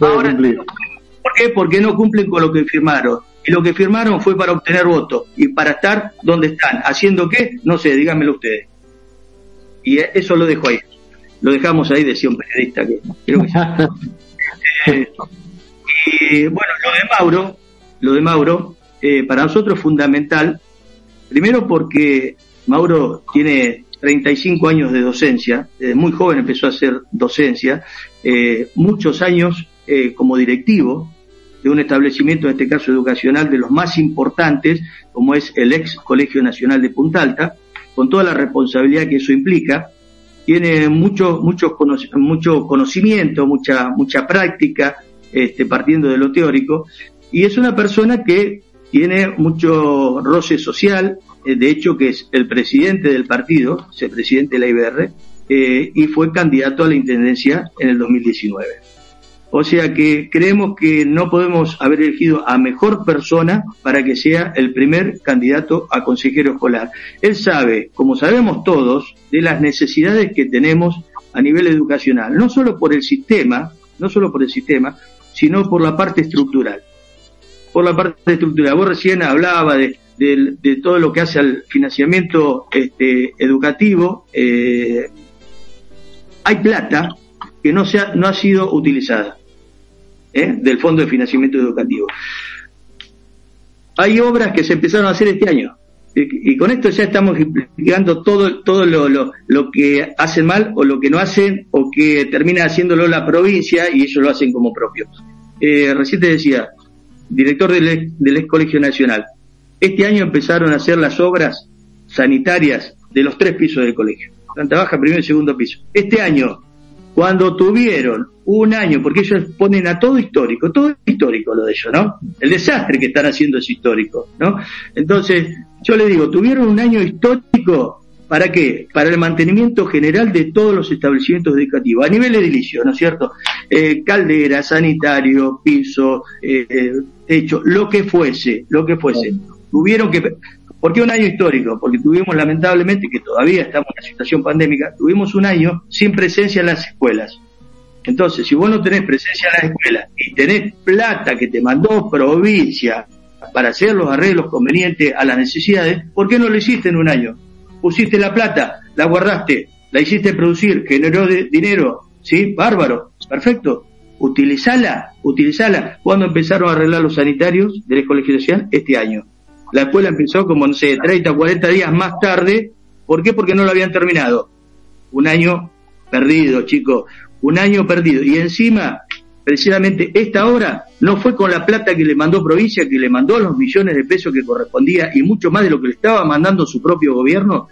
Ahora, ¿Por qué? Porque no cumplen con lo que firmaron. Y lo que firmaron fue para obtener votos y para estar donde están. ¿Haciendo qué? No sé, díganmelo ustedes. Y eso lo dejo ahí. Lo dejamos ahí, decía un periodista que creo que eh, Y bueno, lo de Mauro, lo de Mauro, eh, para nosotros es fundamental, primero porque Mauro tiene 35 años de docencia, desde muy joven empezó a hacer docencia, eh, muchos años eh, como directivo de un establecimiento, en este caso educacional, de los más importantes, como es el ex Colegio Nacional de Punta Alta, con toda la responsabilidad que eso implica, tiene mucho, mucho, mucho conocimiento, mucha, mucha práctica, este, partiendo de lo teórico, y es una persona que tiene mucho roce social, de hecho que es el presidente del partido, es el presidente de la IBR, eh, y fue candidato a la intendencia en el 2019. O sea que creemos que no podemos haber elegido a mejor persona para que sea el primer candidato a consejero escolar. Él sabe, como sabemos todos, de las necesidades que tenemos a nivel educacional, no solo por el sistema, no solo por el sistema, sino por la parte estructural. Por la parte estructural. Vos recién hablaba de, todo lo que hace al financiamiento este, educativo. Eh, hay plata que no, se ha, no ha sido utilizada ¿eh? del Fondo de Financiamiento Educativo. Hay obras que se empezaron a hacer este año. Y, con esto ya estamos explicando todo, todo lo, lo, lo, que hacen mal o lo que no hacen o que termina haciéndolo la provincia y ellos lo hacen como propio. Eh, recién te decía, director del, del ex Colegio Nacional, este año empezaron a hacer las obras sanitarias de los tres pisos del colegio. Planta baja, primer y segundo piso. Este año cuando tuvieron un año, porque ellos ponen a todo histórico, todo histórico lo de ellos, ¿no? El desastre que están haciendo es histórico, ¿no? Entonces, yo les digo, tuvieron un año histórico, ¿para qué? Para el mantenimiento general de todos los establecimientos educativos, a nivel edilicio, ¿no es cierto? Eh, caldera, sanitario, piso, eh, eh, techo, lo que fuese, lo que fuese. Tuvieron que, ¿Por qué un año histórico? Porque tuvimos lamentablemente, que todavía estamos en una situación pandémica, tuvimos un año sin presencia en las escuelas. Entonces, si vos no tenés presencia en las escuelas y tenés plata que te mandó provincia para hacer los arreglos convenientes a las necesidades, ¿por qué no lo hiciste en un año? Pusiste la plata, la guardaste, la hiciste producir, generó dinero, ¿sí? Bárbaro, perfecto. Utilizala, utilizala. ¿Cuándo empezaron a arreglar los sanitarios del Colegio Social? Este año. La escuela empezó como, no sé, 30 o 40 días más tarde. ¿Por qué? Porque no lo habían terminado. Un año perdido, chicos. Un año perdido. Y encima, precisamente esta obra no fue con la plata que le mandó provincia, que le mandó los millones de pesos que correspondía y mucho más de lo que le estaba mandando su propio gobierno.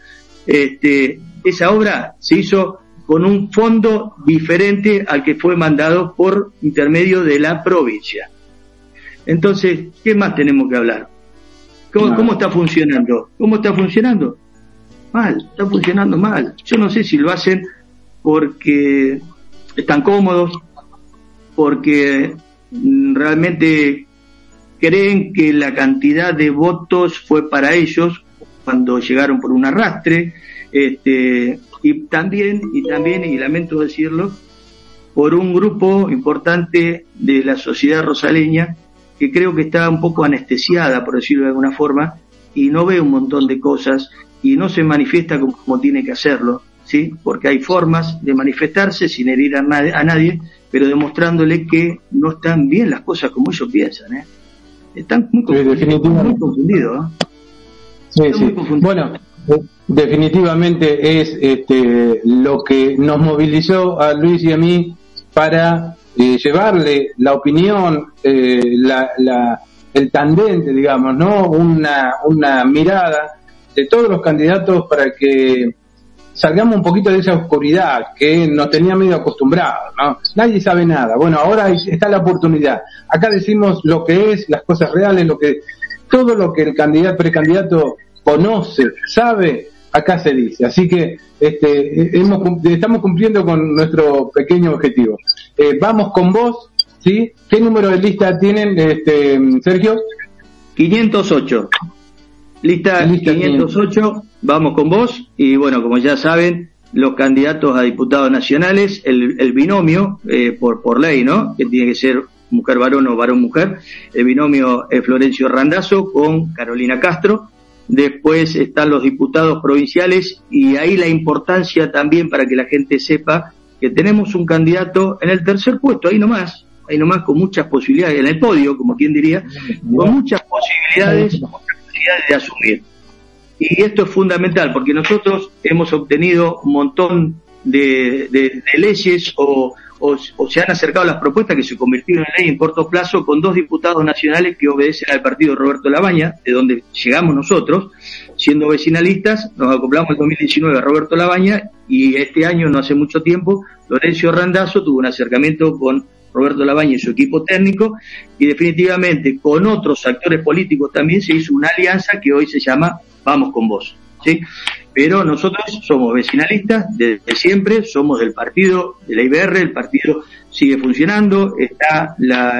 Este, esa obra se hizo con un fondo diferente al que fue mandado por intermedio de la provincia. Entonces, ¿qué más tenemos que hablar? ¿Cómo, está funcionando? ¿Cómo está funcionando? Mal, está funcionando mal. Yo no sé si lo hacen porque están cómodos, porque mm, realmente creen que la cantidad de votos fue para ellos cuando llegaron por un arrastre, este, y también, y también, y lamento decirlo, por un grupo importante de la sociedad rosaleña que creo que está un poco anestesiada, por decirlo de alguna forma, y no ve un montón de cosas y no se manifiesta como, tiene que hacerlo, ¿sí? Porque hay formas de manifestarse sin herir a, nadie, pero demostrándole que no están bien las cosas como ellos piensan, ¿eh? Están muy, confundidos, Sí, sí. Bueno, definitivamente es este, lo que nos movilizó a Luis y a mí para eh, llevarle la opinión, eh, la, la, el tandente, digamos, ¿no? Una, una mirada de todos los candidatos para que salgamos un poquito de esa oscuridad que nos tenía medio acostumbrados, ¿no? Nadie sabe nada. Bueno, ahora está la oportunidad. Acá decimos lo que es, las cosas reales, lo que, todo lo que el candidato, precandidato conoce, sabe, acá se dice. Así que este, hemos, estamos cumpliendo con nuestro pequeño objetivo. Eh, vamos con vos, ¿sí? ¿Qué número de lista tienen, este, Sergio? 508. Lista, 508, vamos con vos. Y bueno, como ya saben, los candidatos a diputados nacionales, el, binomio, eh, por, por ley, ¿no? Que tiene que ser mujer varón o varón mujer. El binomio es Florencio Randazo con Carolina Castro después están los diputados provinciales y ahí la importancia también para que la gente sepa que tenemos un candidato en el tercer puesto, ahí nomás, ahí nomás con muchas posibilidades, en el podio, como quien diría, con muchas posibilidades, de asumir. Y esto es fundamental porque nosotros hemos obtenido un montón de, de, leyes o, o, se han acercado las propuestas que se convirtieron en ley en corto plazo con dos diputados nacionales que obedecen al partido Roberto Labaña, de donde llegamos nosotros, siendo vecinalistas, nos acoplamos en 2019 a Roberto Labaña y este año, no hace mucho tiempo, Lorenzo Randazzo tuvo un acercamiento con Roberto Labaña y su equipo técnico, y definitivamente con otros actores políticos también se hizo una alianza que hoy se llama Vamos con Vos. ¿Sí? Pero nosotros somos vecinalistas desde siempre, somos del partido de la IBR, el partido sigue funcionando, está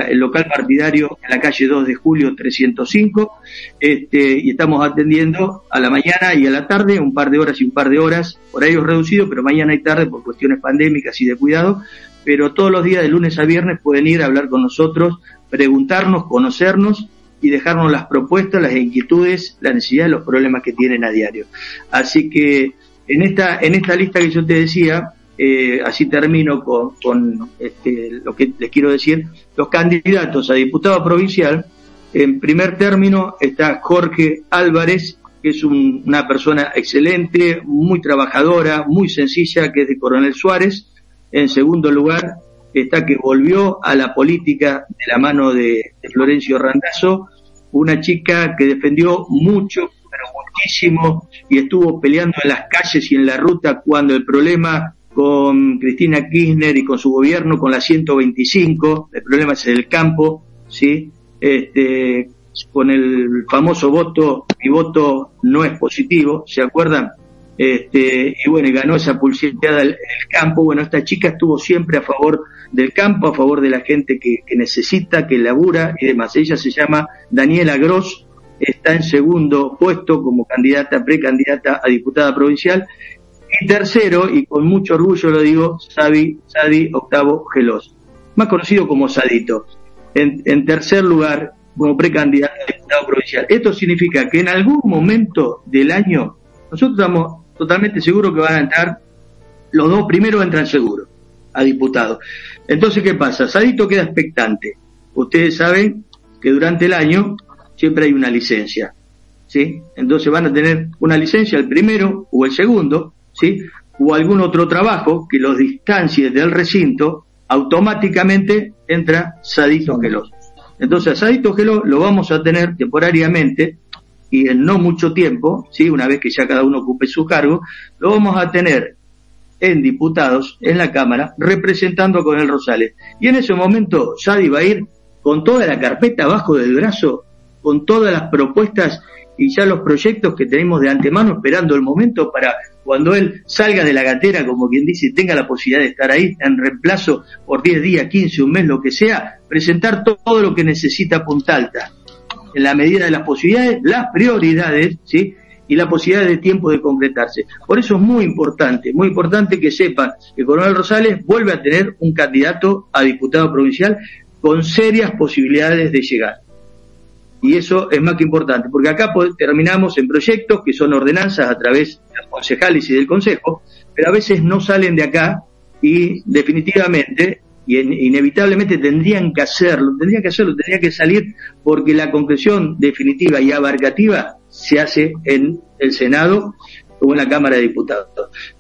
el local partidario en la calle 2 de julio 305, este, y estamos atendiendo a la mañana y a la tarde, un par de horas y un par de horas, horarios reducidos, pero mañana y tarde por cuestiones pandémicas y de cuidado, pero todos los días de lunes a viernes pueden ir a hablar con nosotros, preguntarnos, conocernos y dejarnos las propuestas, las inquietudes, la necesidad, los problemas que tienen a diario. Así que en esta, en esta lista que yo te decía, eh, así termino con, con este, lo que les quiero decir, los candidatos a diputado provincial, en primer término está Jorge Álvarez, que es una persona excelente, muy trabajadora, muy sencilla, que es de Coronel Suárez. En segundo lugar está que volvió a la política de la mano de, Florencio Randazzo, una chica que defendió mucho, pero muchísimo, y estuvo peleando en las calles y en la ruta cuando el problema con Cristina Kirchner y con su gobierno, con la 125, el problema es el campo, ¿sí? Este, con el famoso voto, mi voto no es positivo, ¿se acuerdan? Este, y bueno, y ganó esa pulseada el, el campo. Bueno, esta chica estuvo siempre a favor del campo, a favor de la gente que, necesita, que labura y demás. Ella se llama Daniela Gross, está en segundo puesto como candidata, precandidata a diputada provincial. Y tercero, y con mucho orgullo lo digo, Sadi, Sadi Octavo Gelos, más conocido como Sadito. En, en tercer lugar, como precandidata a diputado provincial. Esto significa que en algún momento del año, nosotros estamos totalmente seguros que van a entrar, los dos primeros entran seguros a diputados. Entonces, ¿qué pasa? Sadito queda expectante. Ustedes saben que durante el año siempre hay una licencia, ¿sí? Entonces van a tener una licencia el primero o el segundo, ¿sí? O algún otro trabajo que los distancie del recinto, automáticamente entra Sadito Gelos. Entonces, a Sadito Gelos lo vamos a tener temporariamente y en no mucho tiempo, ¿sí? Una vez que ya cada uno ocupe su cargo, lo vamos a tener en diputados en la Cámara representando con el Rosales. Y en ese momento Sadi va a ir con toda la carpeta abajo del brazo, con todas las propuestas y ya los proyectos que tenemos de antemano esperando el momento para cuando él salga de la gatera, como quien dice, tenga la posibilidad de estar ahí en reemplazo por 10 días, 15, un mes, lo que sea, presentar todo lo que necesita Punta Alta, en la medida de las posibilidades, las prioridades, ¿sí? y la posibilidad de tiempo de concretarse. Por eso es muy importante, muy importante que sepan que Coronel Rosales vuelve a tener un candidato a diputado provincial con serias posibilidades de llegar. Y eso es más que importante, porque acá terminamos en proyectos que son ordenanzas a través de los concejales y del consejo, pero a veces no salen de acá y definitivamente y inevitablemente tendrían que hacerlo, tendrían que hacerlo, tendría que salir porque la concreción definitiva y abarcativa se hace en el Senado o en la Cámara de Diputados.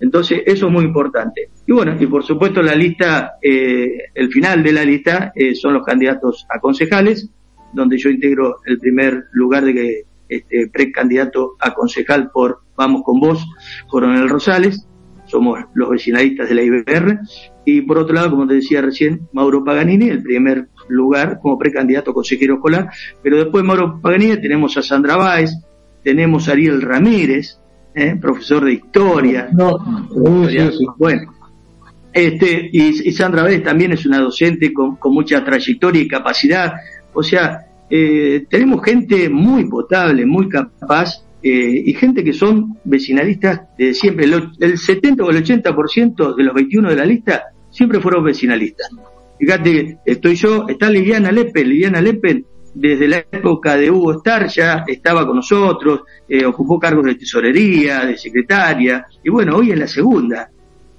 Entonces, eso es muy importante. Y bueno, y por supuesto la lista, eh, el final de la lista eh, son los candidatos a concejales, donde yo integro el primer lugar de que este, precandidato a concejal por Vamos con Vos, Coronel Rosales, somos los vecinalistas de la IBR, y por otro lado, como te decía recién, Mauro Paganini, el primer lugar como precandidato a consejero escolar, pero después de Mauro Paganini tenemos a Sandra Báez, tenemos a Ariel Ramírez, ¿eh? profesor de historia. No, Bueno, este, y, Sandra Báez también es una docente con, mucha trayectoria y capacidad. O sea, eh, tenemos gente muy potable, muy capaz, eh, y gente que son vecinalistas de siempre. El, el 70 o el 80% de los 21 de la lista siempre fueron vecinalistas. Fíjate, estoy yo, está Liliana Lepe, Liliana Lepe desde la época de Hugo Starr ya estaba con nosotros, eh, ocupó cargos de tesorería, de secretaria, y bueno, hoy es la segunda.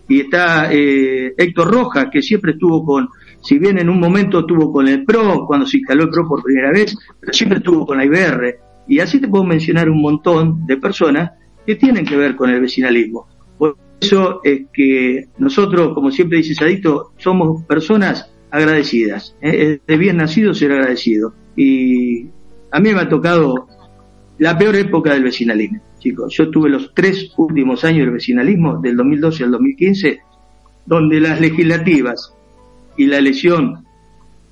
Y está eh, Héctor Rojas, que siempre estuvo con, si bien en un momento estuvo con el PRO, cuando se instaló el PRO por primera vez, pero siempre estuvo con la IBR. Y así te puedo mencionar un montón de personas que tienen que ver con el vecinalismo. Eso es que nosotros, como siempre dice Sadito, somos personas agradecidas. ¿eh? Es de bien nacido ser agradecido. Y a mí me ha tocado la peor época del vecinalismo, chicos. Yo tuve los tres últimos años del vecinalismo, del 2012 al 2015, donde las legislativas y la elección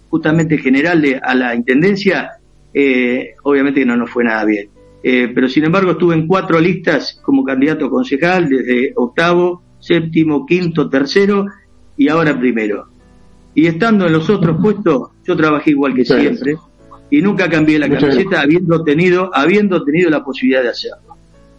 justamente general de, a la intendencia, eh, obviamente que no nos fue nada bien. Eh, pero sin embargo estuve en cuatro listas como candidato concejal, desde octavo, séptimo, quinto, tercero y ahora primero. Y estando en los otros puestos, yo trabajé igual que siempre y nunca cambié la camiseta habiendo tenido, habiendo tenido la posibilidad de hacerlo.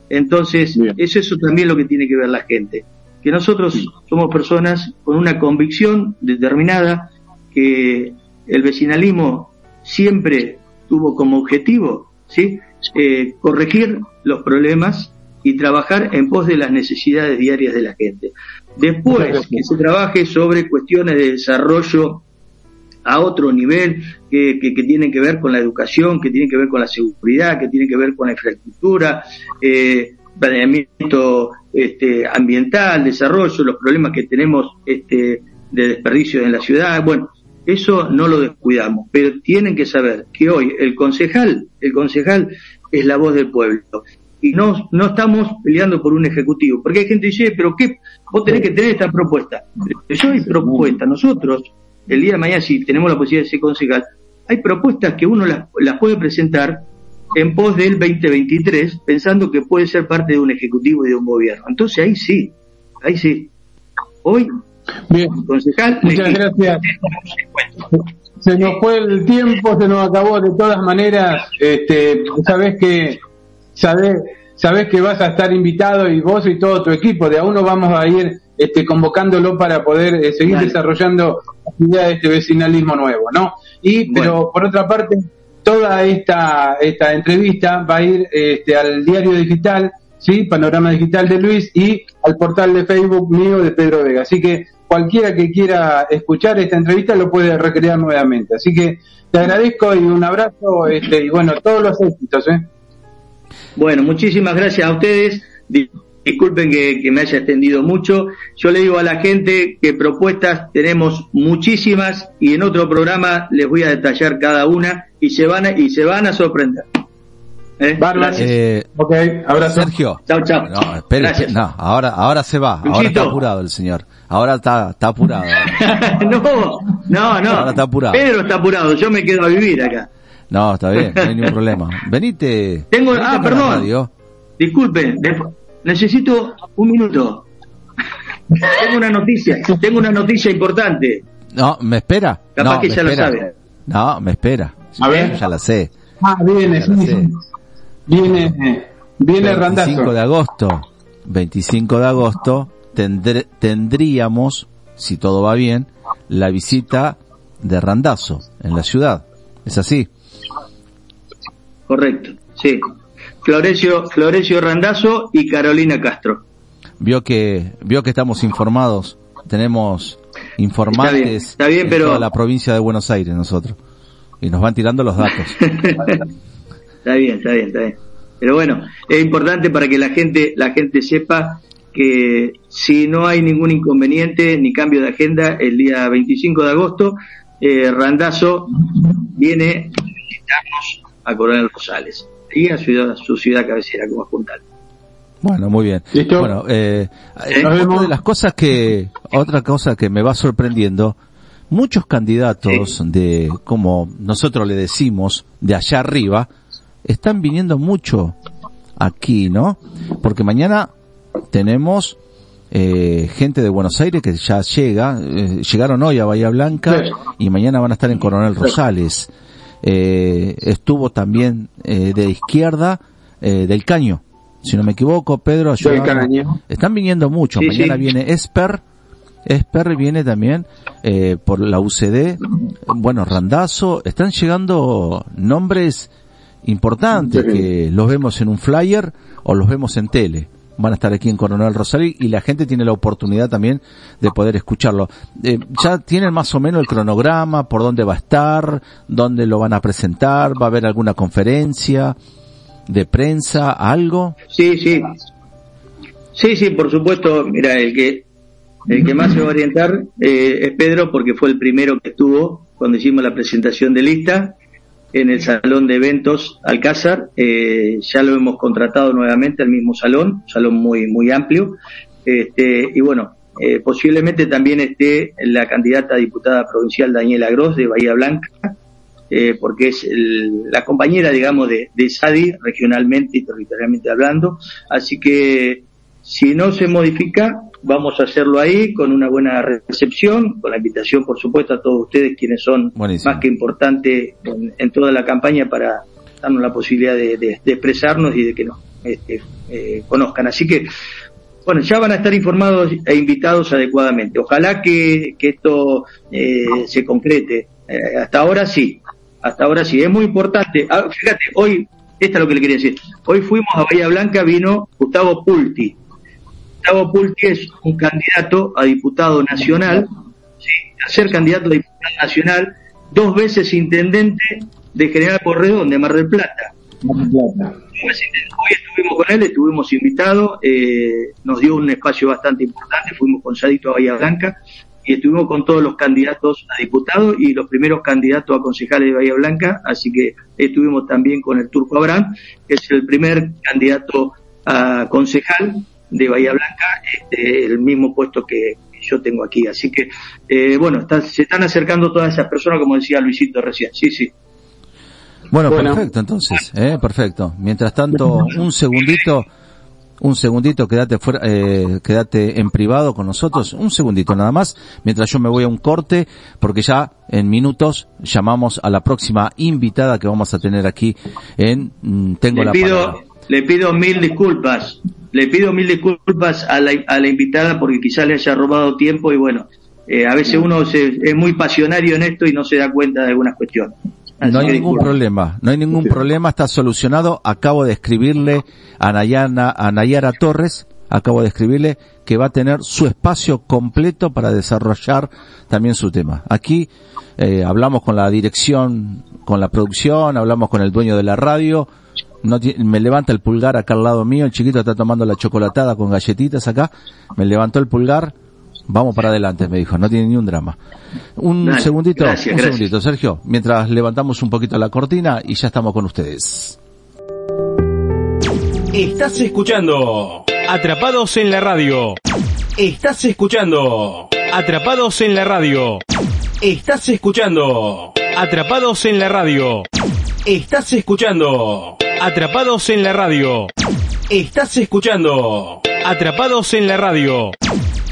Entonces, es eso también lo que tiene que ver la gente. Que nosotros somos personas con una convicción determinada que el vecinalismo siempre tuvo como objetivo, ¿sí? Eh, corregir los problemas y trabajar en pos de las necesidades diarias de la gente. Después que se trabaje sobre cuestiones de desarrollo a otro nivel que, que, tienen que ver con la educación, que tienen que ver con la seguridad, que tienen que ver con la infraestructura, eh, planeamiento este, ambiental, desarrollo, los problemas que tenemos este, de desperdicio en la ciudad. Bueno, eso no lo descuidamos, pero tienen que saber que hoy el concejal, el concejal es la voz del pueblo. Y no, no estamos peleando por un ejecutivo, porque hay gente que dice, pero ¿qué? Vos tenés que tener esta propuesta. Yo hay propuesta, nosotros el día de mañana, si tenemos la posibilidad de ser concejal, hay propuestas que uno las, puede presentar en pos del 2023, pensando que puede ser parte de un ejecutivo y de un gobierno. Entonces ahí sí, ahí sí. Hoy, Bien. concejal. Muchas gracias. Se nos fue el tiempo, se nos acabó de todas maneras. Este, sabes que, sabes, sabes que vas a estar invitado y vos y todo tu equipo, de a uno vamos a ir este, convocándolo para poder eh, seguir desarrollando la idea de este vecinalismo nuevo, ¿no? Y, pero por otra parte, toda esta, esta entrevista va a ir este, al diario digital, ¿sí? Panorama Digital de Luis y al portal de Facebook mío de Pedro Vega. Así que cualquiera que quiera escuchar esta entrevista lo puede recrear nuevamente. Así que te agradezco y un abrazo este, y bueno, todos los éxitos, ¿eh? Bueno, muchísimas gracias a ustedes. Disculpen que, me haya extendido mucho. Yo le digo a la gente que propuestas tenemos muchísimas y en otro programa les voy a detallar cada una y se van a, y se van a sorprender. ¿Eh? Eh, ok, abrazo. Sergio. Chao, chao. No, espere, no, ahora, ahora se va. Ahora está apurado el señor. Ahora está, está apurado. no, no, no. Ahora está apurado. Pedro está apurado. Yo me quedo a vivir acá. No, está bien, no hay ningún problema. Venite. Tengo, ah, perdón. Disculpe, necesito un minuto. tengo una noticia, tengo una noticia importante. No, me espera. Capaz que ya lo sabe. No, me espera. A ver. Ya la sé. Ah, viene, sí, viene, viene el 25 de agosto. 25 de agosto tendríamos, si todo va bien, la visita de Randazo en la ciudad. ¿Es así? Correcto, sí. Florencio, Florencio Randazo y Carolina Castro. Vio que, vio que estamos informados, tenemos informantes está bien, pero... toda la provincia de Buenos Aires nosotros. Y nos van tirando los datos. está bien, está bien, está bien. Pero bueno, es importante para que la gente, la gente sepa que si no hay ningún inconveniente ni cambio de agenda, el día 25 de agosto, eh, Randazo viene a Coronel Rosales y a ciudad, su ciudad cabecera como Juntal. Bueno, muy bien. Bueno, eh, ¿Eh? otra de las cosas que, otra cosa que me va sorprendiendo, muchos candidatos de, como nosotros le decimos, de allá arriba, están viniendo mucho aquí, ¿no? Porque mañana tenemos eh, gente de Buenos Aires que ya llega, eh, llegaron hoy a Bahía Blanca y mañana van a estar en Coronel Rosales eh, estuvo también eh, de izquierda eh, del Caño, si no me equivoco, Pedro. Están viniendo mucho. Mañana viene Esper. Esper viene también eh, por la UCD. Bueno, Randazo. Están llegando nombres importantes que los vemos en un flyer o los vemos en tele van a estar aquí en Coronel Rosario y la gente tiene la oportunidad también de poder escucharlo. Eh, ya tienen más o menos el cronograma, por dónde va a estar, dónde lo van a presentar, va a haber alguna conferencia. de prensa, algo? Sí, sí. Sí, sí, por supuesto. Mira, el que el que más se va a orientar eh, es Pedro porque fue el primero que estuvo cuando hicimos la presentación de lista en el salón de eventos Alcázar. Eh, ya lo hemos contratado nuevamente al mismo salón, un salón muy muy amplio. Este, y bueno, eh, posiblemente también esté la candidata a diputada provincial Daniela Gross de Bahía Blanca, eh, porque es la compañera, digamos, de, de SADI regionalmente y territorialmente hablando. Así que si no se modifica, vamos a hacerlo ahí con una buena recepción, con la invitación, por supuesto, a todos ustedes quienes son más que importantes en, toda la campaña para darnos la posibilidad de, expresarnos y de que nos este, eh, conozcan. Así que, bueno, ya van a estar informados e invitados adecuadamente. Ojalá que, esto eh, se concrete. Eh, hasta ahora sí, hasta ahora sí. Es muy importante. Ah, fíjate, hoy, esto es lo que le quería decir. Hoy fuimos a Bahía Blanca, vino Gustavo Pulti, Gustavo Pulti es un candidato a diputado nacional, ¿sí? a ser candidato a diputado nacional, dos veces intendente de General Porredón, de Mar del Plata. Hoy estuvimos con él, estuvimos invitados, eh, nos dio un espacio bastante importante, fuimos con Sadito a Bahía Blanca y estuvimos con todos los candidatos a diputados y los primeros candidatos a concejales de Bahía Blanca, así que estuvimos también con el Turco Abraham, que es el primer candidato a concejal de Bahía Blanca, este, el mismo puesto que yo tengo aquí. Así que, eh, bueno, se están acercando todas esas personas, como decía Luisito recién. Sí, sí. Bueno, perfecto, entonces, eh, perfecto. Mientras tanto, un segundito, un segundito, quédate fuera, eh, quédate en privado con nosotros, un segundito nada más, mientras yo me voy a un corte, porque ya en minutos llamamos a la próxima invitada que vamos a tener aquí en mm, Tengo le la pido, Le pido mil disculpas le pido mil disculpas a la, a la invitada porque quizás le haya robado tiempo y bueno, eh, a veces uno es muy pasionario en esto y no se da cuenta de algunas cuestiones. no hay ningún problema, no hay ningún problema, está solucionado. Acabo de escribirle a Nayana, a Nayara Torres, acabo de escribirle que va a tener su espacio completo para desarrollar también su tema. Aquí eh, hablamos con la dirección, con la producción, hablamos con el dueño de la radio, no me levanta el pulgar acá al lado mío, el chiquito está tomando la chocolatada con galletitas acá, me levantó el pulgar, vamos para adelante, me dijo, no tiene ni un drama. Un segundito, un segundito, Sergio, mientras levantamos un poquito la cortina y ya estamos con ustedes. Estás escuchando Atrapados en la radio. Estás escuchando Atrapados en la radio. Estás escuchando Atrapados en la radio. Estás escuchando Atrapados en la radio. Estás escuchando. Atrapados en la radio.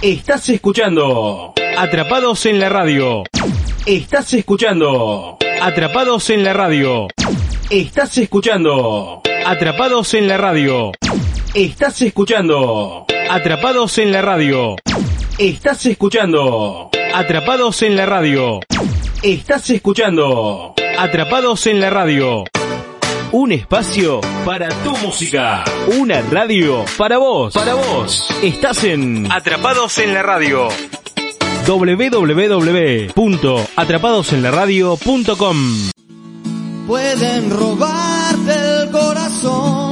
Estás escuchando. Atrapados en la radio. Estás escuchando. Atrapados en la radio. Estás escuchando. Atrapados en la radio. Estás escuchando. Atrapados en la radio. Estás escuchando. Atrapados en la radio. Estás escuchando. Atrapados en la radio. Un espacio para tu música. Una radio para vos. Para vos. Estás en Atrapados en la Radio. www.atrapadosenlaradio.com Pueden robarte el corazón,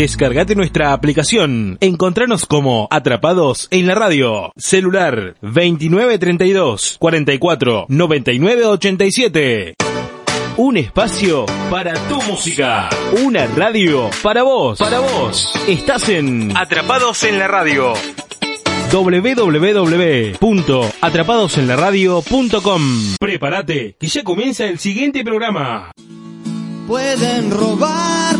Descargate nuestra aplicación. Encontranos como Atrapados en la Radio. Celular 2932 44 99 87. Un espacio para tu música. Una radio para vos. Para vos. Estás en Atrapados en la Radio www.atrapadosenlaradio.com Prepárate, que ya comienza el siguiente programa. Pueden robarte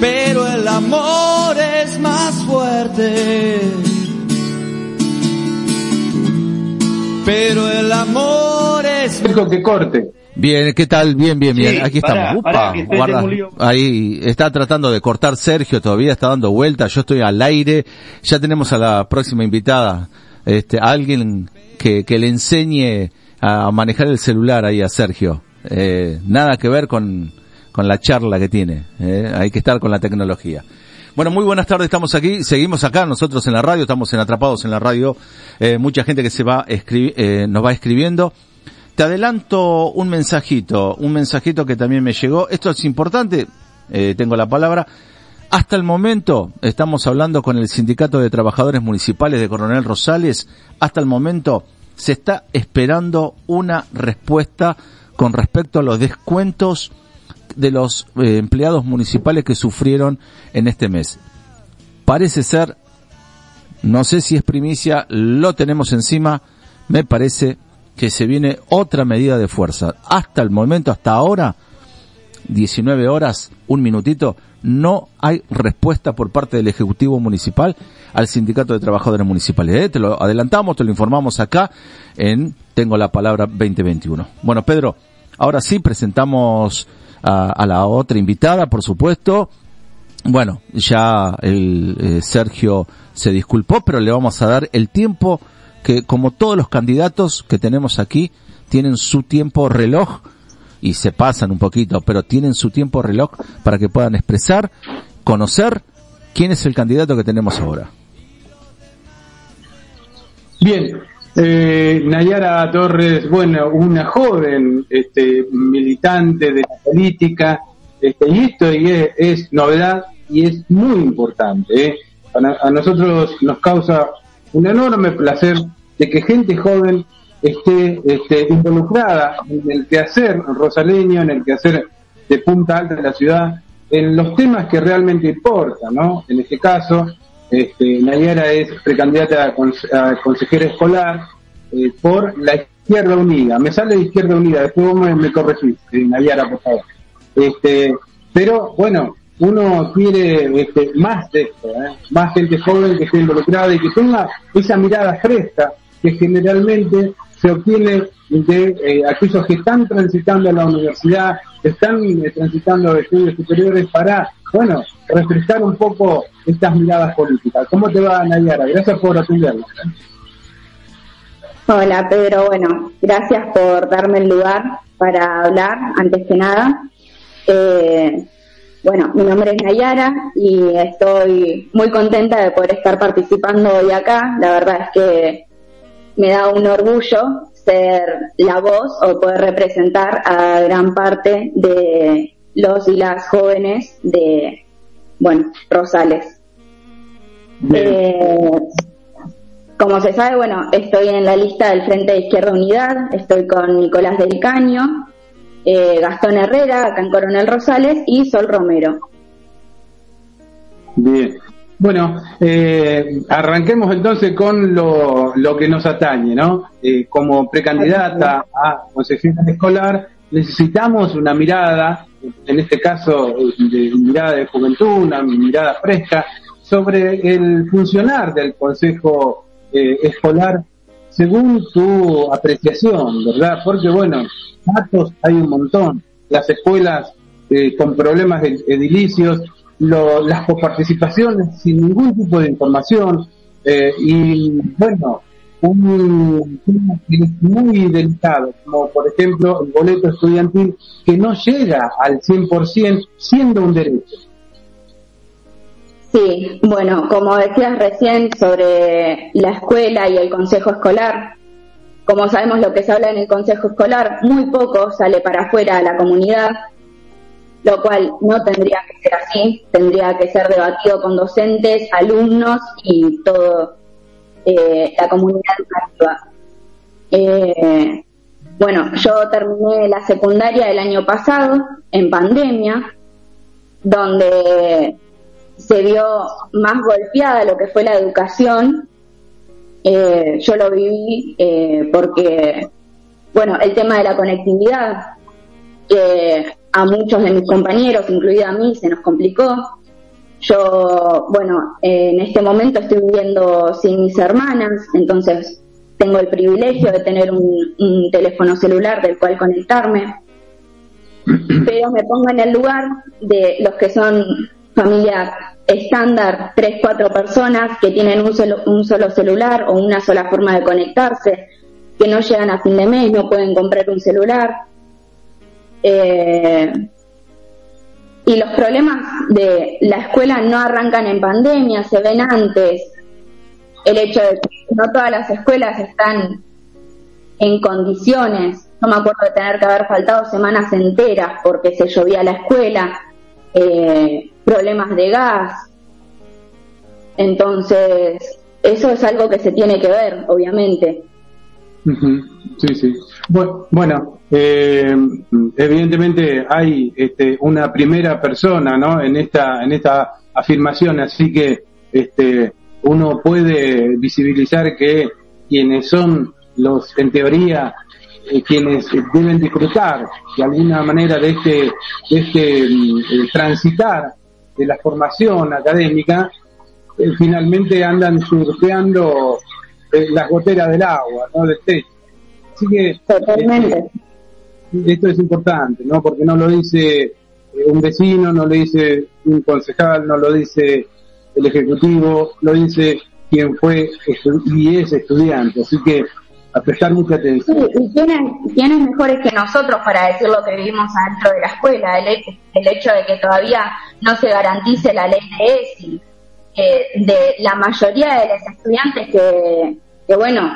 Pero el amor es más fuerte. Pero el amor es... Dejo que corte. Bien, ¿qué tal? Bien, bien, bien. Sí, Aquí estamos. Upa, guarda. Ahí está tratando de cortar Sergio todavía, está dando vueltas. Yo estoy al aire. Ya tenemos a la próxima invitada. Este, a alguien que, que le enseñe a manejar el celular ahí a Sergio. Eh, nada que ver con, con la charla que tiene. eh. Hay que estar con la tecnología. Bueno, muy buenas tardes, estamos aquí, seguimos acá nosotros en la radio, estamos en Atrapados en la radio, eh, mucha gente que se va eh, nos va escribiendo. Te adelanto un mensajito, un mensajito que también me llegó. Esto es importante, eh, tengo la palabra. Hasta el momento estamos hablando con el Sindicato de Trabajadores Municipales de Coronel Rosales. Hasta el momento se está esperando una respuesta con respecto a los descuentos de los eh, empleados municipales que sufrieron en este mes. Parece ser, no sé si es primicia, lo tenemos encima, me parece que se viene otra medida de fuerza. Hasta el momento, hasta ahora, 19 horas, un minutito, no hay respuesta por parte del Ejecutivo Municipal al Sindicato de Trabajadores Municipales. ¿eh? Te lo adelantamos, te lo informamos acá en Tengo la Palabra 2021. Bueno, Pedro, ahora sí presentamos a, a la otra invitada, por supuesto. Bueno, ya el eh, Sergio se disculpó, pero le vamos a dar el tiempo que, como todos los candidatos que tenemos aquí, tienen su tiempo reloj y se pasan un poquito, pero tienen su tiempo reloj para que puedan expresar, conocer quién es el candidato que tenemos ahora. Bien, eh, Nayara Torres, bueno, una joven este, militante de la política, este, y esto es, novedad y es muy importante. ¿eh? A, a nosotros nos causa un enorme placer de que gente joven esté este, involucrada en el quehacer rosaleño, en el quehacer de Punta Alta de la ciudad, en los temas que realmente importan, ¿no? En este caso, este, Nayara es precandidata a, conse- a consejera escolar eh, por la Izquierda Unida. Me sale de Izquierda Unida, después vos me, me corregís, eh, Nayara, por favor. Este, pero bueno, uno quiere este, más de esto, ¿eh? más gente joven que esté involucrada y que tenga esa mirada fresca que generalmente se obtiene de eh, aquellos que están transitando a la universidad, están transitando a estudios superiores para, bueno, refrescar un poco estas miradas políticas. ¿Cómo te va, Nayara? Gracias por atendernos. Hola Pedro, bueno, gracias por darme el lugar para hablar antes que nada. Eh, bueno, mi nombre es Nayara y estoy muy contenta de poder estar participando hoy acá. La verdad es que me da un orgullo ser la voz o poder representar a gran parte de los y las jóvenes de, bueno, Rosales. Eh, como se sabe, bueno, estoy en la lista del Frente de Izquierda Unidad, estoy con Nicolás del Caño, eh, Gastón Herrera, acá en Coronel Rosales, y Sol Romero. Bien. Bueno, eh, arranquemos entonces con lo, lo que nos atañe, ¿no? Eh, como precandidata a consejera escolar, necesitamos una mirada, en este caso, de mirada de juventud, una mirada fresca, sobre el funcionar del consejo eh, escolar según tu apreciación, ¿verdad? Porque, bueno, datos hay un montón. Las escuelas eh, con problemas ed- edilicios, lo- las coparticipaciones sin ningún tipo de información, Eh, y bueno, un tema muy delicado, como por ejemplo el boleto estudiantil que no llega al 100% siendo un derecho. Sí, bueno, como decías recién sobre la escuela y el consejo escolar, como sabemos lo que se habla en el consejo escolar, muy poco sale para afuera a la comunidad, lo cual no tendría que ser así, tendría que ser debatido con docentes, alumnos y todo eh, la comunidad educativa. Eh, bueno, yo terminé la secundaria el año pasado en pandemia, donde se vio más golpeada lo que fue la educación. Eh, yo lo viví porque, bueno, el tema de la conectividad, que a muchos de mis compañeros, incluida a mí, se nos complicó. Yo, bueno, en este momento estoy viviendo sin mis hermanas, entonces tengo el privilegio de tener un, teléfono celular del cual conectarme, pero me pongo en el lugar de los que son familias estándar, tres, cuatro personas que tienen un solo, un solo celular o una sola forma de conectarse, que no llegan a fin de mes, no pueden comprar un celular. Eh, y los problemas de la escuela no arrancan en pandemia, se ven antes. El hecho de que no todas las escuelas están en condiciones. No me acuerdo de tener que haber faltado semanas enteras porque se llovía la escuela, eh, problemas de gas. Entonces, eso es algo que se tiene que ver, obviamente. Sí, sí. Bueno, eh, evidentemente hay este, una primera persona, ¿no? En esta en esta afirmación, así que este, uno puede visibilizar que quienes son los, en teoría, eh, quienes deben disfrutar de alguna manera de este, de este mm, transitar de la formación académica, eh, finalmente andan surfeando las goteras del agua, ¿no? Del techo. Así que Totalmente. Eh, esto es importante, ¿no? Porque no lo dice eh, un vecino, no lo dice un concejal, no lo dice el ejecutivo, lo dice quien fue y es estudiante. Así que a prestar mucha atención. Sí, y quiénes, mejores que nosotros para decir lo que vivimos adentro de la escuela, el, el hecho de que todavía no se garantice la ley de ESI, de la mayoría de los estudiantes que, que bueno,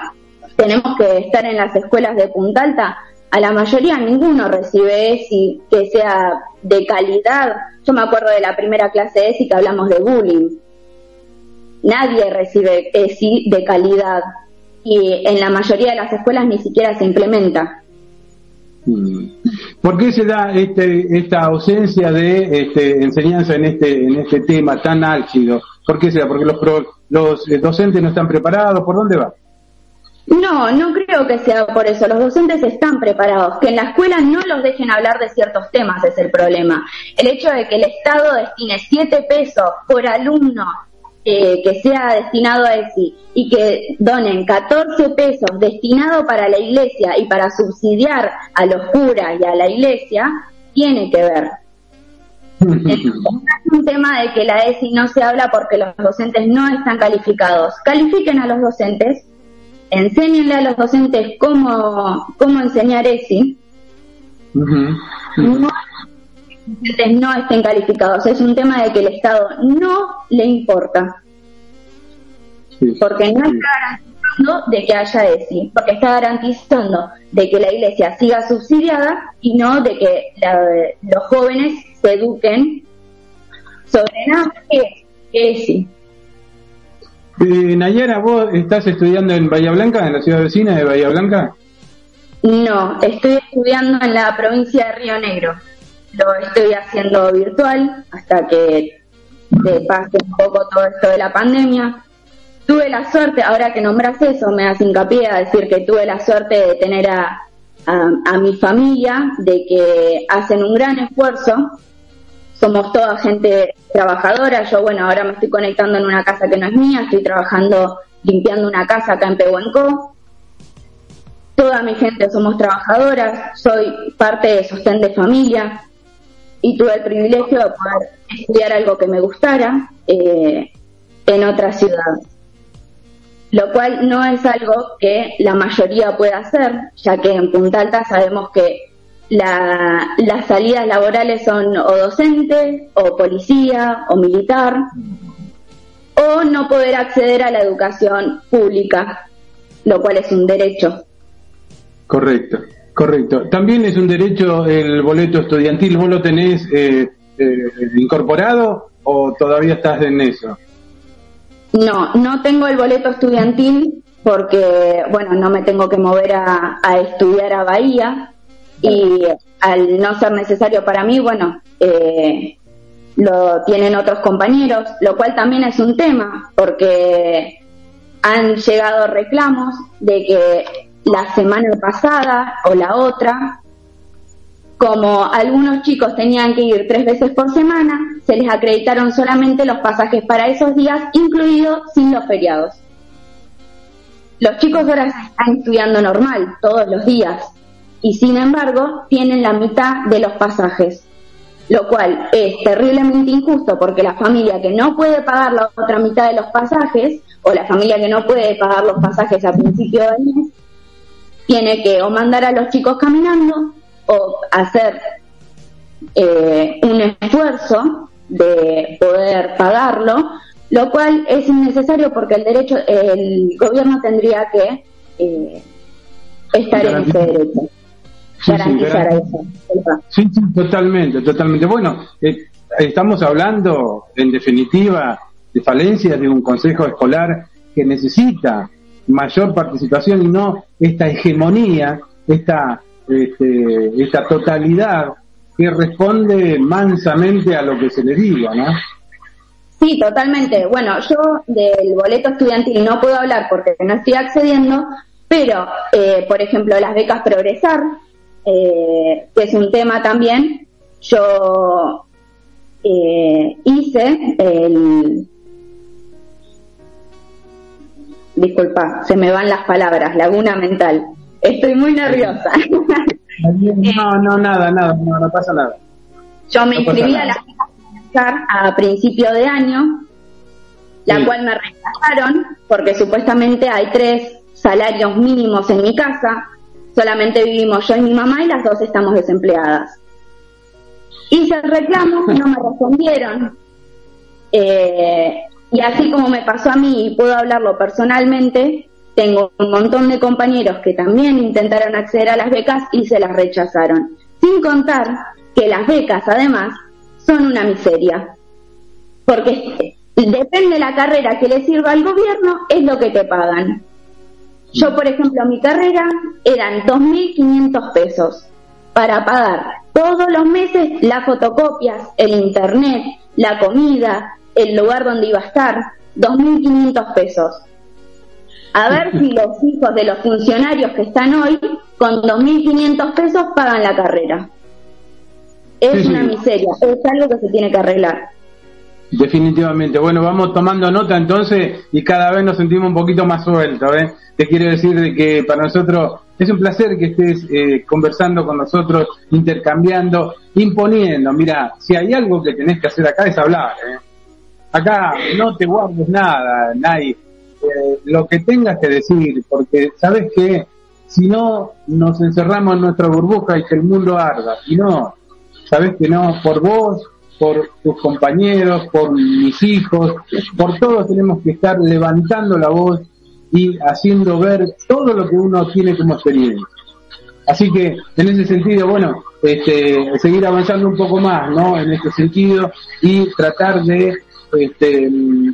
tenemos que estar en las escuelas de Punta Alta, a la mayoría ninguno recibe ESI que sea de calidad. Yo me acuerdo de la primera clase de ESI que hablamos de bullying. Nadie recibe ESI de calidad y en la mayoría de las escuelas ni siquiera se implementa. Mm. ¿Por qué se da este, esta ausencia de este, enseñanza en este, en este tema tan álgido? ¿Por qué se da? ¿Porque los, los docentes no están preparados? ¿Por dónde va? No, no creo que sea por eso. Los docentes están preparados. Que en la escuela no los dejen hablar de ciertos temas es el problema. El hecho de que el Estado destine 7 pesos por alumno eh, que sea destinado a ESI y que donen 14 pesos destinado para la iglesia y para subsidiar a los curas y a la iglesia, tiene que ver. Es un tema de que la ESI no se habla porque los docentes no están calificados. Califiquen a los docentes enséñenle a los docentes cómo, cómo enseñar ESI, no, los docentes no estén calificados. Es un tema de que el Estado no le importa. Porque no está garantizando de que haya ESI, porque está garantizando de que la iglesia siga subsidiada y no de que los jóvenes se eduquen sobre nada que ESI. Eh, Nayara, ¿vos estás estudiando en Bahía Blanca, en la ciudad vecina de Bahía Blanca? No, estoy estudiando en la provincia de Río Negro. Lo estoy haciendo virtual hasta que se pase un poco todo esto de la pandemia. Tuve la suerte, ahora que nombras eso, me das hincapié a decir que tuve la suerte de tener a, a mi familia, de que hacen un gran esfuerzo somos toda gente trabajadora. Yo, bueno, ahora me estoy conectando en una casa que no es mía, estoy trabajando limpiando una casa acá en Pehuenco. Toda mi gente somos trabajadoras, soy parte de sostén de familia y tuve el privilegio de poder estudiar algo que me gustara eh, en otra ciudad. lo cual no es algo que la mayoría pueda hacer, ya que en Punta Alta sabemos que las salidas laborales son o docente, o policía, o militar, o no poder acceder a la educación pública, lo cual es un derecho. Correcto, correcto. También es un derecho el boleto estudiantil. ¿Vos lo tenés eh, eh, incorporado o todavía estás en eso? No, no tengo el boleto estudiantil porque, bueno, no me tengo que mover a, estudiar a Bahía y al no ser necesario para mí, bueno, eh, lo tienen otros compañeros, lo cual también es un tema porque han llegado reclamos de que la semana pasada o la otra, como algunos chicos tenían que ir tres veces por semana, se les acreditaron solamente los pasajes para esos días, incluidos sin los feriados. Los chicos ahora están estudiando normal, todos los días, y sin embargo tienen la mitad de los pasajes, lo cual es terriblemente injusto porque la familia que no puede pagar la otra mitad de los pasajes, o la familia que no puede pagar los pasajes a principio del mes, tiene que o mandar a los chicos caminando o hacer eh, un esfuerzo de poder pagarlo, lo cual es innecesario porque el derecho, el gobierno tendría que eh, estar en ese derecho. Garantizar eso. Sí, sí, totalmente, totalmente. Bueno, eh, estamos hablando, en definitiva, de falencias de un consejo escolar que necesita mayor participación y no esta hegemonía, esta, este, esta totalidad que responde mansamente a lo que se le diga, ¿no? Sí, totalmente. Bueno, yo del boleto estudiantil no puedo hablar porque no estoy accediendo, pero, eh, por ejemplo, las becas Progresar, eh, que es un tema también, yo eh, hice el, disculpa, se me van las palabras, laguna mental. Estoy muy nerviosa. No, no, nada, nada, no, no pasa nada. Yo me inscribí a la a principio de año, la cual me rechazaron porque supuestamente hay tres salarios mínimos en mi casa, solamente vivimos yo y mi mamá y las dos estamos desempleadas. Hice el reclamo, no me respondieron. Eh, y así como me pasó a mí y puedo hablarlo personalmente, tengo un montón de compañeros que también intentaron acceder a las becas y se las rechazaron. Sin contar que las becas, además, son una miseria. Porque depende de la carrera que le sirva al gobierno, es lo que te pagan. Yo, por ejemplo, mi carrera eran 2.500 pesos para pagar todos los meses las fotocopias, el internet, la comida, el lugar donde iba a estar, 2.500 pesos. A ver si los hijos de los funcionarios que están hoy, con 2.500 pesos, pagan la carrera. Es una miseria, es algo que se tiene que arreglar. Definitivamente. Bueno, vamos tomando nota entonces y cada vez nos sentimos un poquito más sueltos. ¿eh? Te quiero decir de que para nosotros es un placer que estés eh, conversando con nosotros, intercambiando, imponiendo. Mira, si hay algo que tenés que hacer acá es hablar. ¿eh? acá no te guardes nada, nadie. Eh, lo que tengas que decir, porque sabes que si no nos encerramos en nuestra burbuja y que el mundo arda, y no, sabes que no, por vos, por tus compañeros, por mis hijos, por todos tenemos que estar levantando la voz y haciendo ver todo lo que uno tiene como experiencia. Así que en ese sentido, bueno, este, seguir avanzando un poco más, ¿no? En este sentido y tratar de este,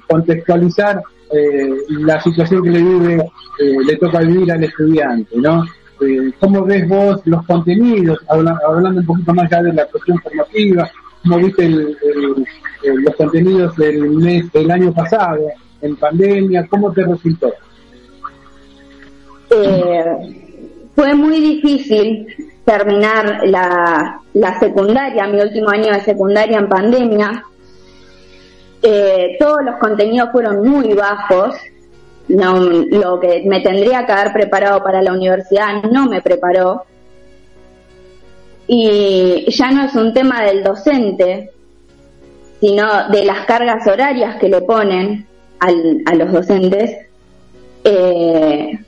contextualizar eh, la situación que le vive, eh, le toca vivir al estudiante, ¿no? Eh, ¿Cómo ves vos los contenidos, hablando un poquito más ya de la cuestión formativa, cómo viste los contenidos del mes, del año pasado, en pandemia, cómo te resultó? fue muy difícil terminar la, la secundaria, mi último año de secundaria en pandemia, eh, todos los contenidos fueron muy bajos. No, lo que me tendría que haber preparado para la universidad no me preparó. Y ya no es un tema del docente, sino de las cargas horarias que le ponen a los docentes, Eh,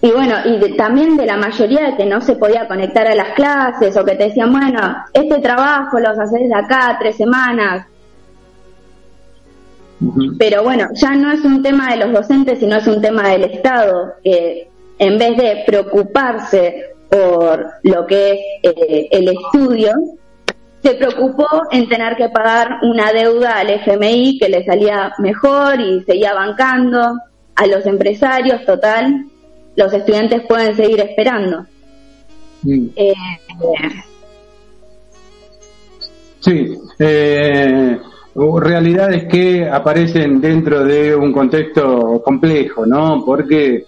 y bueno, y también de la mayoría de que no se podía conectar a las clases o que te decían, bueno, este trabajo lo haces de acá tres semanas. Pero bueno, ya no es un tema de los docentes, sino es un tema del Estado, que en vez de preocuparse por lo que es eh, el estudio, se preocupó en tener que pagar una deuda al FMI que le salía mejor y seguía bancando a los empresarios, total, los estudiantes pueden seguir esperando. Mm. Eh, sí, eh, realidades que aparecen dentro de un contexto complejo, ¿no? Porque, eh,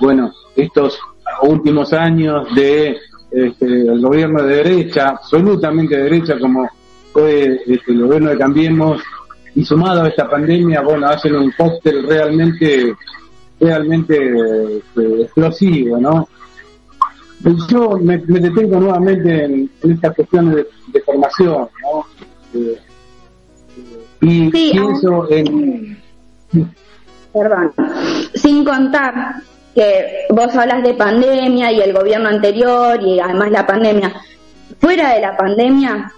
bueno, estos últimos años de este, el gobierno de derecha, absolutamente de derecha, como fue este, el gobierno de Cambiemos, y sumado a esta pandemia, bueno, hacen un cóctel realmente, realmente este, explosivo, ¿no? Yo me, detengo nuevamente en, estas cuestiones de, formación, ¿no? Eh, y pienso en... Perdón, sin contar que vos hablas de pandemia y el gobierno anterior y además la pandemia. Fuera de la pandemia,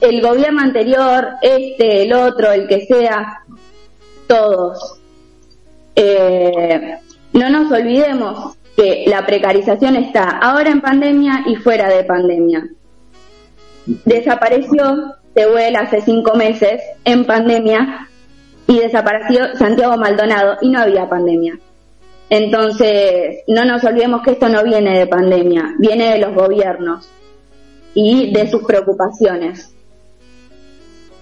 el gobierno anterior, este, el otro, el que sea, todos. Eh, no nos olvidemos que la precarización está ahora en pandemia y fuera de pandemia. Desapareció Tehuel hace cinco meses en pandemia y desapareció Santiago Maldonado y no había pandemia. Entonces, no nos olvidemos que esto no viene de pandemia, viene de los gobiernos y de sus preocupaciones.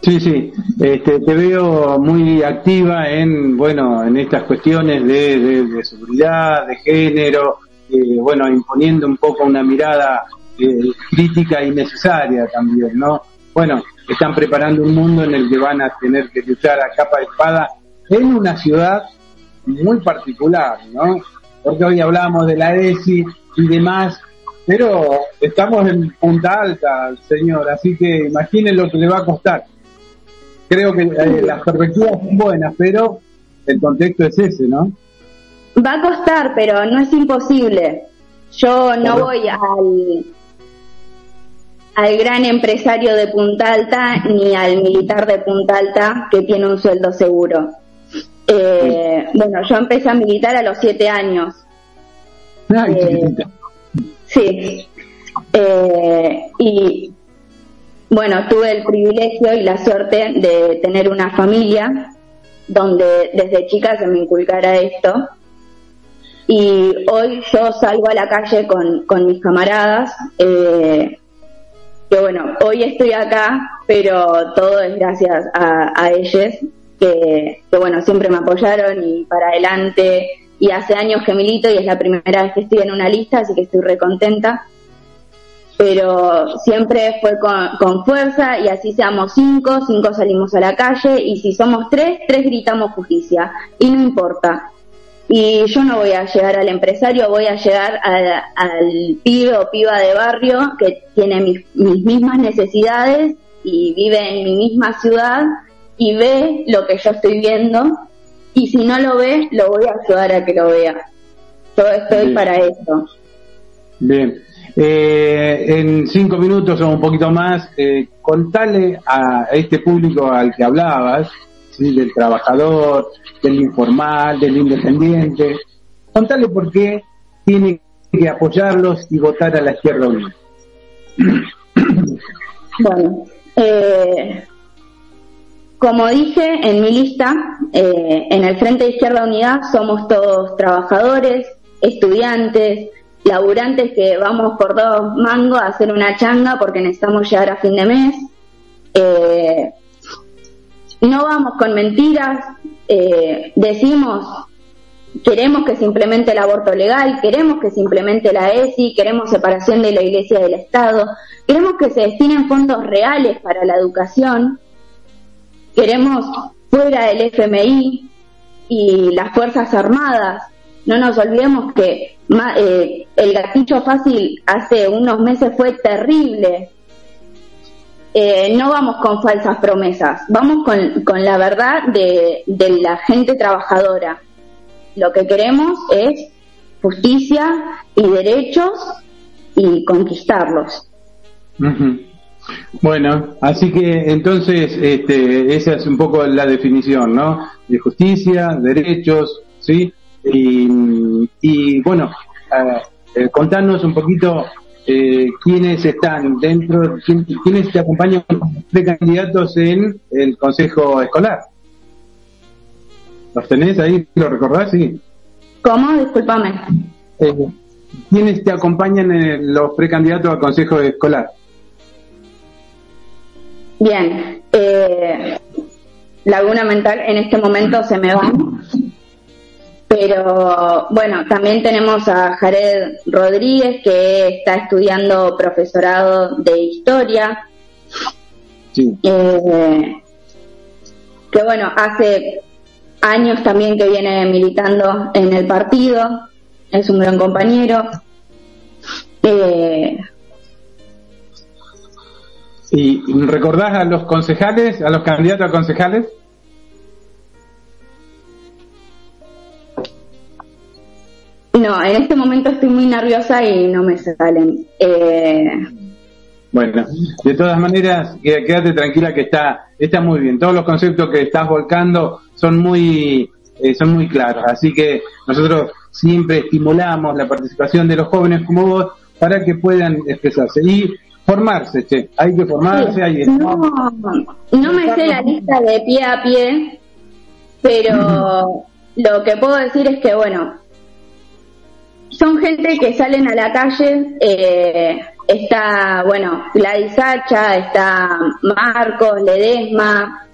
Sí, sí, este, te veo muy activa en, bueno, en estas cuestiones de, seguridad, de género, eh, bueno, imponiendo un poco una mirada eh, crítica y necesaria también, ¿no? Bueno, están preparando un mundo en el que van a tener que luchar a capa de espada en una ciudad muy particular, ¿no? Porque hoy hablamos de la ESI y demás, pero estamos en punta alta, señor, así que imaginen lo que le va a costar. Creo que eh, las perspectivas son buenas, pero el contexto es ese, ¿no? Va a costar, pero no es imposible. Yo no voy al, al gran empresario de Punta Alta ni al militar de Punta Alta que tiene un sueldo seguro. Eh, bueno, yo empecé a militar a los siete años. Eh, sí. Eh, y bueno, tuve el privilegio y la suerte de tener una familia donde desde chica se me inculcara esto. Y hoy yo salgo a la calle con, con mis camaradas, que bueno, hoy estoy acá, pero todo es gracias a, a ellos que, bueno, siempre me apoyaron y para adelante. Y hace años que milito y es la primera vez que estoy en una lista, así que estoy recontenta. Pero siempre fue con, fuerza y así seamos cinco, cinco salimos a la calle y si somos tres, tres gritamos justicia. Y no importa. Y yo no voy a llegar al empresario, voy a llegar al pibe o piba de barrio que tiene mis, mis mismas necesidades y vive en mi misma ciudad y ve lo que yo estoy viendo y si no lo ve, lo voy a ayudar a que lo vea. Yo estoy para eso. Bien. Eh, en cinco minutos o un poquito más, eh, contale a este público al que hablabas, del trabajador, del informal, del independiente, contale por qué tiene que apoyarlos y votar a la izquierda unida. Bueno, eh, como dije en mi lista, eh, en el Frente Izquierda Unidad somos todos trabajadores, estudiantes, laburantes que vamos por dos mangos a hacer una changa porque necesitamos llegar a fin de mes. Eh, no vamos con mentiras, eh, decimos queremos que se implemente el aborto legal, queremos que se implemente la ESI, queremos separación de la Iglesia del Estado, queremos que se destinen fondos reales para la educación queremos fuera del FMI y las Fuerzas Armadas. No nos olvidemos que eh, el gatillo fácil hace unos meses fue terrible. eh, no vamos con falsas promesas, vamos con, con la verdad de, de la gente trabajadora. Lo que queremos es justicia y derechos y conquistarlos. Bueno, así que entonces este, esa es un poco la definición, ¿no? De justicia, derechos, ¿sí? Y, bueno, eh, contanos un poquito eh, quiénes están dentro, quiénes te acompañan de candidatos en el Consejo Escolar. ¿Los tenés ahí? ¿Lo recordás? Sí. ¿Cómo? Disculpame. Eh, ¿Quiénes te acompañan en los precandidatos al Consejo Escolar? Bien. Eh, Laguna Mental en este momento se me va. Pero bueno, también tenemos a Jared Rodríguez que está estudiando profesorado de historia. Sí. Eh, que bueno, hace años también que viene militando en el partido, es un gran compañero. Eh, ¿Y recordás a los concejales, a los candidatos a concejales? No, en este momento estoy muy nerviosa y no me salen. Eh, bueno, de todas maneras, quédate tranquila que está, está muy bien. Todos los conceptos que estás volcando son muy, eh, son muy claros. Así que nosotros siempre estimulamos la participación de los jóvenes como vos para que puedan expresarse y formarse, che. Hay que formarse. Hay no, no me sé la lista de pie a pie, pero lo que puedo decir es que, bueno, son gente que salen a la calle, eh, está, bueno, Gladys Hacha, está Marcos, Ledesma,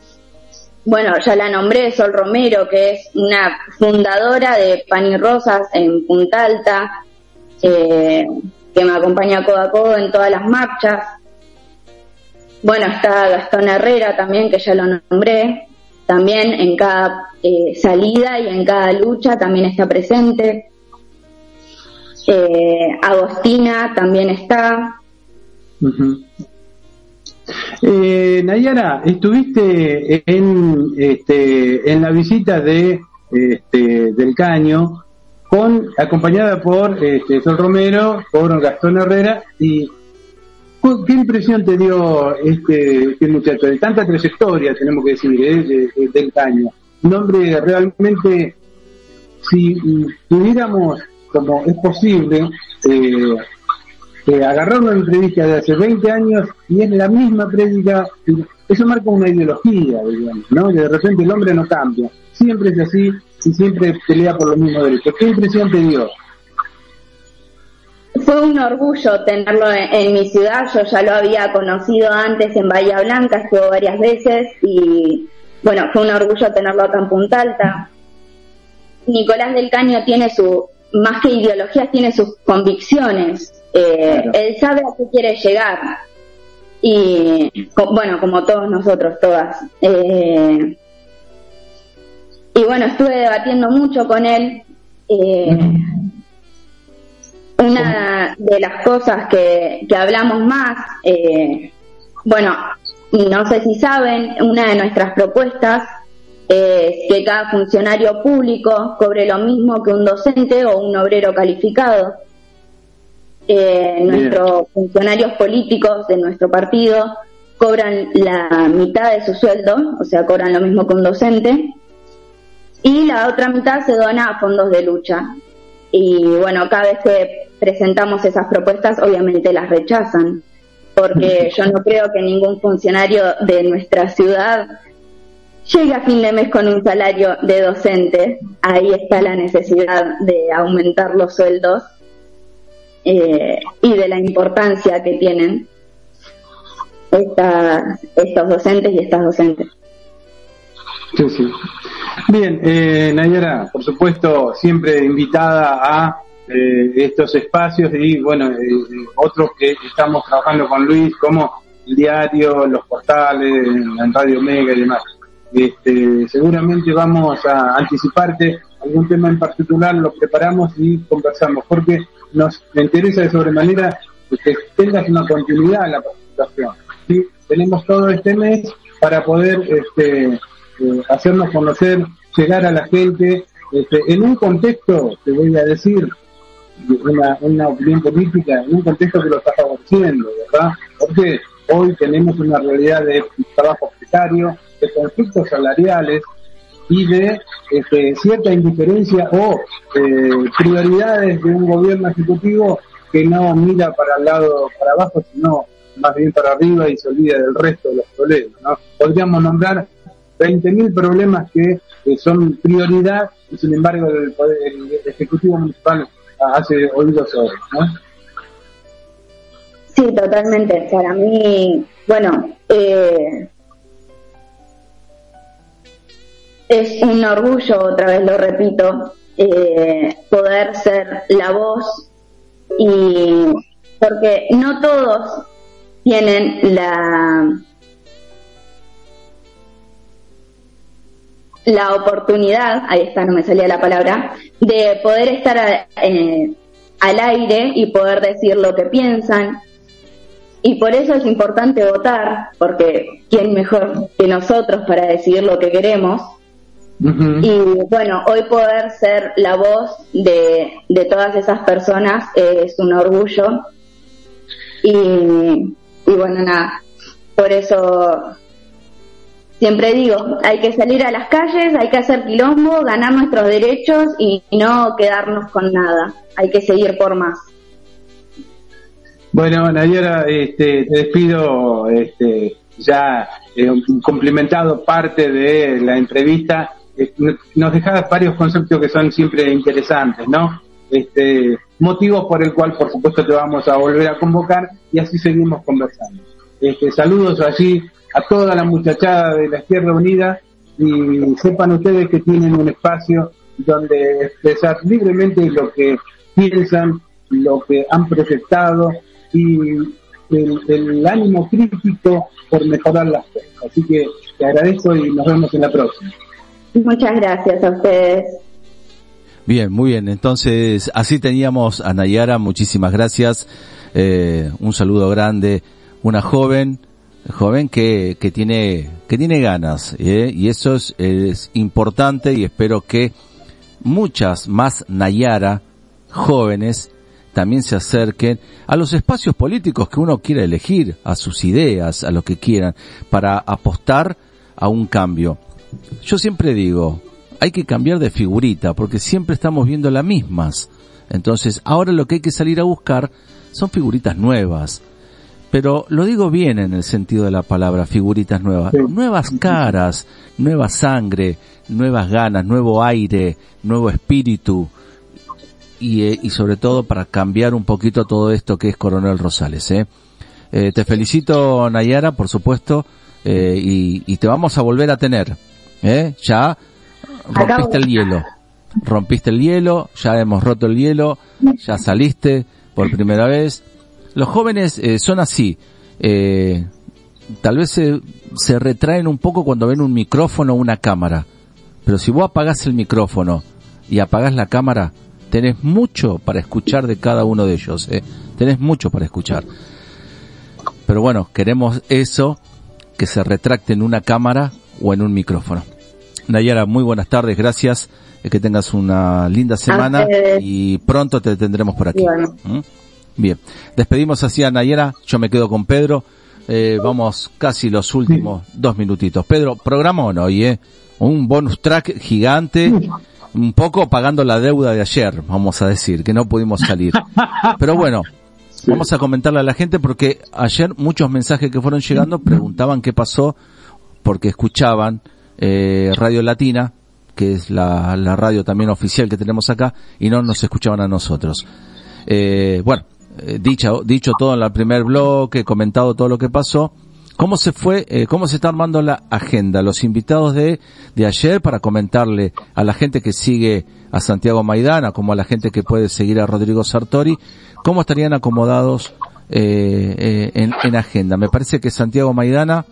bueno, ya la nombré, Sol Romero, que es una fundadora de Pan y Rosas en Punta Alta, eh, que me acompaña codo a codo en todas las marchas. Bueno, está Gastón Herrera también, que ya lo nombré, también en cada eh, salida y en cada lucha también está presente. Eh, Agostina también está. eh, Nayara, estuviste en, este, en la visita de este, del Caño con acompañada por este, Sol Romero, por Gastón Herrera y ¿qué impresión te dio este, este muchacho de tanta trayectoria, tenemos que decir, eh, del Caño? Un hombre realmente, si tuviéramos como es posible eh, eh, agarrar una entrevista de hace 20 años y es la misma prédica, eso marca una ideología, digamos, ¿no? Que de repente el hombre no cambia, siempre es así y siempre pelea por los mismos derechos. ¿Qué impresión te dio? Fue un orgullo tenerlo en, mi ciudad, yo ya lo había conocido antes en Bahía Blanca, estuvo varias veces y bueno, fue un orgullo tenerlo acá en Punta Alta. Nicolás del Caño tiene su, más que ideologías, tiene sus convicciones. Eh, él sabe a qué quiere llegar. Y bueno, como todos nosotros, todas. Eh, y bueno, estuve debatiendo mucho con él. Eh, una de las cosas que, que hablamos más, bueno, no sé si saben, una de nuestras propuestas es que cada funcionario público cobre lo mismo que un docente o un obrero calificado. Eh, nuestros funcionarios políticos de nuestro partido cobran la mitad de su sueldo, o sea, cobran lo mismo que un docente, y la otra mitad se dona a fondos de lucha. Y bueno, cada vez que presentamos esas propuestas, obviamente las rechazan, porque yo no creo que ningún funcionario de nuestra ciudad llega a fin de mes con un salario de docente, ahí está la necesidad de aumentar los sueldos eh, y de la importancia que tienen estos docentes y estas docentes. Sí, sí. Bien, eh, Nayara, por supuesto, siempre invitada a eh, estos espacios y, bueno, eh, otros que estamos trabajando con Luis, como el diario, los portales, en Radio Mega y demás. Este, seguramente vamos a anticiparte algún tema en particular, lo preparamos y conversamos, porque nos interesa de sobremanera que tengas una continuidad en la participación. tenemos todo este mes para poder este, eh, hacernos conocer, llegar a la gente, este, en un contexto, te voy a decir, una, una opinión política, en un contexto que lo está favoreciendo, ¿verdad? Porque hoy tenemos una realidad de trabajo precario, de conflictos salariales, y de este, cierta indiferencia o eh, prioridades de un gobierno ejecutivo que no mira para el lado, para abajo, sino más bien para arriba y se olvida del resto de los problemas. ¿no? Podríamos nombrar 20.000 problemas que son prioridad y sin embargo el, Ejecutivo Municipal hace oídos sordos. ¿no? Sí, totalmente. Para mí, bueno, eh, es un orgullo, otra vez lo repito, eh, poder ser la voz y porque no todos tienen la la oportunidad, ahí está, no me salía la palabra, de poder estar eh, al aire y poder decir lo que piensan. Y por eso es importante votar, porque ¿quién mejor que nosotros para decidir lo que queremos? Y bueno, hoy poder ser la voz de, de todas esas personas es un orgullo. Y, y bueno, nada, por eso siempre digo, hay que salir a las calles, hay que hacer quilombo, ganar nuestros derechos y no quedarnos con nada. Hay que seguir por más. Bueno, Nayara, este, te despido este, ya eh, complementado parte de la entrevista eh, nos dejaba varios conceptos que son siempre interesantes, ¿no? Este, motivos por el cual, por supuesto, te vamos a volver a convocar y así seguimos conversando. Este, saludos allí a toda la muchachada de la Izquierda Unida y sepan ustedes que tienen un espacio donde expresar libremente lo que piensan, lo que han proyectado y el, el ánimo crítico por mejorar las cosas. Así que te agradezco y nos vemos en la próxima. Muchas gracias a ustedes. Bien, muy bien. Entonces, así teníamos a Nayara. Muchísimas gracias. Eh, un saludo grande. Una joven, joven que, que tiene, que tiene ganas. ¿eh? Y eso es, es importante y espero que muchas más Nayara jóvenes también se acerquen a los espacios políticos que uno quiera elegir, a sus ideas, a lo que quieran, para apostar a un cambio. Yo siempre digo, hay que cambiar de figurita porque siempre estamos viendo las mismas. Entonces, ahora lo que hay que salir a buscar son figuritas nuevas. Pero lo digo bien en el sentido de la palabra, figuritas nuevas. Nuevas caras, nueva sangre, nuevas ganas, nuevo aire, nuevo espíritu. Y, eh, y sobre todo para cambiar un poquito todo esto que es Coronel Rosales. ¿eh? Eh, te felicito, Nayara, por supuesto, y, y te vamos a volver a tener. ¿eh? Ya rompiste el hielo. Rompiste el hielo, ya hemos roto el hielo, ya saliste por primera vez. Los jóvenes eh, son así. Eh, tal vez se, se retraen un poco cuando ven un micrófono o una cámara. Pero si vos apagás el micrófono y apagás la cámara, tenés mucho para escuchar de cada uno de ellos. ¿eh? Tenés mucho para escuchar. Pero bueno, queremos eso, que se retracte en una cámara o en un micrófono. Nayara, muy buenas tardes, gracias. Eh, que tengas una linda semana y pronto te tendremos por aquí. ¿Mm? Bien, despedimos así a Nayara, yo me quedo con Pedro. Eh, vamos casi los últimos dos minutitos. Pedro, programa hoy, ¿eh? Un bonus track gigante, un poco pagando la deuda de ayer, vamos a decir, que no pudimos salir. Pero bueno, vamos a comentarle a la gente porque ayer muchos mensajes que fueron llegando preguntaban qué pasó porque escuchaban eh, Radio Latina, que es la, la, radio también oficial que tenemos acá, y no nos escuchaban a nosotros. Eh, bueno, eh, dicho, dicho todo en el primer bloque, comentado todo lo que pasó, ¿cómo se fue, eh, cómo se está armando la agenda? Los invitados de, de ayer para comentarle a la gente que sigue a Santiago Maidana, como a la gente que puede seguir a Rodrigo Sartori, ¿cómo estarían acomodados eh, en, en agenda? Me parece que Santiago Maidana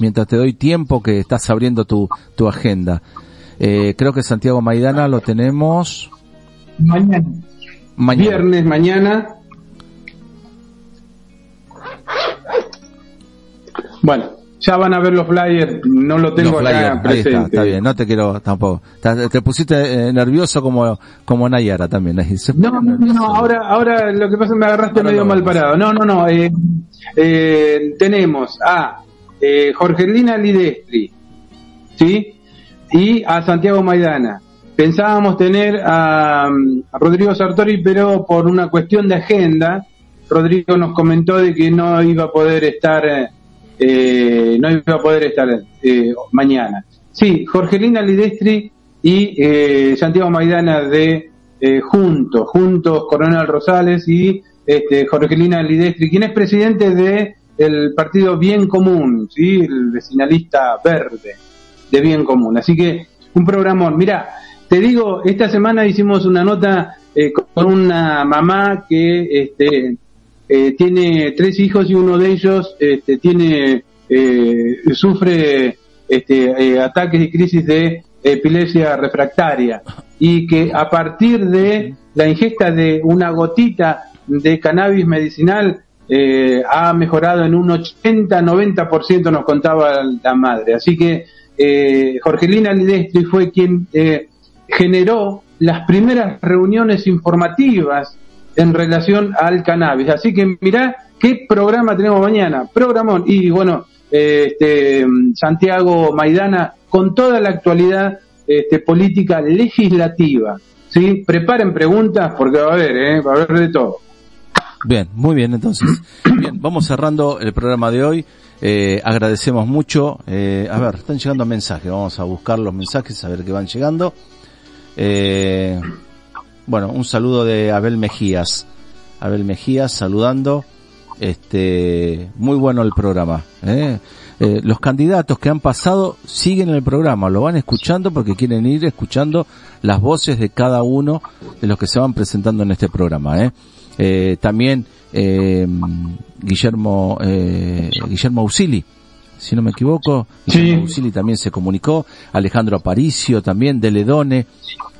mientras te doy tiempo que estás abriendo tu, tu agenda. Eh, creo que Santiago Maidana lo tenemos mañana. Viernes mañana. Bueno, ya van a ver los flyers, no lo tengo Los acá flyers, ahí presente. está, está bien, no te quiero tampoco. Te, te pusiste eh, nervioso como, como Nayara también. No, no, no, ahora, ahora lo que pasa es que me agarraste Ahora medio mal parado. No, no, no. eh, eh, tenemos a eh, Jorgelina Lidestri, ¿sí? Y a Santiago Maidana. Pensábamos tener a, a Rodrigo Sartori, pero por una cuestión de agenda, Rodrigo nos comentó de que no iba a poder estar, eh, no iba a poder estar eh, mañana. Sí, Jorgelina Lidestri y eh, Santiago Maidana de eh, Juntos, Juntos Coronel Rosales y este, Jorgelina Lidestri, quien es presidente de el partido Bien Común, ¿sí? el vecinalista verde de Bien Común. Así que un programón. Mira, te digo, esta semana hicimos una nota eh, con una mamá que este, eh, tiene tres hijos y uno de ellos este, tiene eh, sufre este, eh, ataques y crisis de epilepsia refractaria y que a partir de la ingesta de una gotita de cannabis medicinal eh, ha mejorado en un 80-90% nos contaba la madre. Así que eh, Jorgelina Lidestri fue quien eh, generó las primeras reuniones informativas en relación al cannabis. Así que mirá qué programa tenemos mañana. Programón. Y bueno, eh, este, Santiago Maidana con toda la actualidad este, política legislativa. ¿sí? Preparen preguntas porque va a haber, ¿eh? va a haber de todo. Bien, muy bien, entonces. Bien, vamos cerrando el programa de hoy. Eh, agradecemos mucho. Eh, a ver, están llegando mensajes. Vamos a buscar los mensajes, a ver qué van llegando. Eh, bueno, un saludo de Abel Mejías. Abel Mejías saludando. Este, muy bueno el programa. ¿eh? Eh, los candidatos que han pasado siguen el programa, lo van escuchando porque quieren ir escuchando las voces de cada uno de los que se van presentando en este programa. ¿eh? Eh, también eh, Guillermo eh, Guillermo Ausili, si no me equivoco, Sí. También se comunicó, Alejandro Aparicio también, de Ledone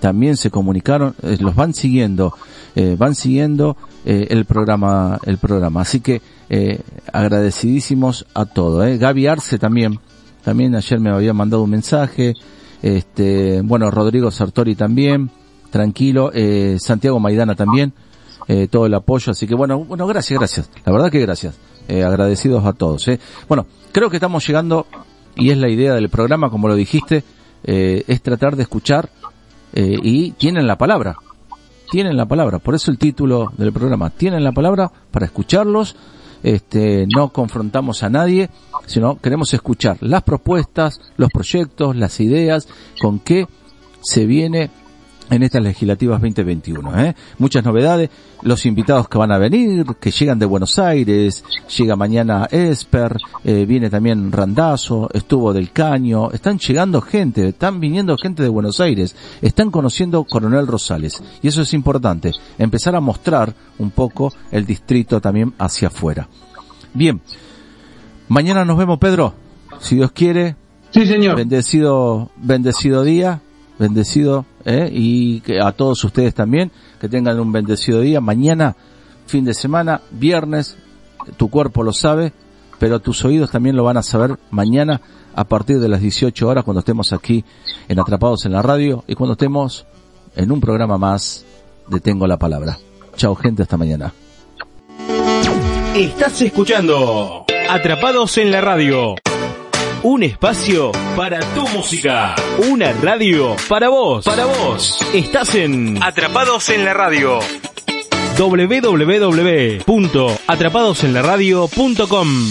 también se comunicaron, eh, los van siguiendo, eh, van siguiendo eh, el programa, el programa. Así que eh, agradecidísimos a todo. Eh. Gaby Arce también, también ayer me había mandado un mensaje. Este, bueno, Rodrigo Sartori también, tranquilo, eh, Santiago Maidana también, eh, todo el apoyo. Así que bueno, bueno, gracias, gracias. La verdad que gracias. Eh, agradecidos a todos. Eh. Bueno, creo que estamos llegando y es la idea del programa, como lo dijiste, eh, es tratar de escuchar eh, y tienen la palabra. Tienen la palabra, por eso el título del programa. Tienen la palabra para escucharlos. Este, no confrontamos a nadie, sino queremos escuchar las propuestas, los proyectos, las ideas, con qué se viene en estas legislativas 2021. ¿eh? Muchas novedades, los invitados que van a venir, que llegan de Buenos Aires, llega mañana Esper, eh, viene también Randazo, estuvo del Caño, están llegando gente, están viniendo gente de Buenos Aires, están conociendo Coronel Rosales. Y eso es importante, empezar a mostrar un poco el distrito también hacia afuera. Bien, mañana nos vemos Pedro, si Dios quiere, Sí, señor. Bendecido, bendecido día, bendecido, ¿eh? y que a todos ustedes también, que tengan un bendecido día. Mañana, fin de semana, viernes, tu cuerpo lo sabe, pero tus oídos también lo van a saber mañana a partir de las 18 horas cuando estemos aquí en Atrapados en la Radio y cuando estemos en un programa más de Tengo la Palabra. Chao gente, hasta mañana. Estás escuchando Atrapados en la Radio. Un espacio para tu música. Una radio para vos. Para vos. Estás en Atrapados en la Radio. www.atrapadosenlaradio.com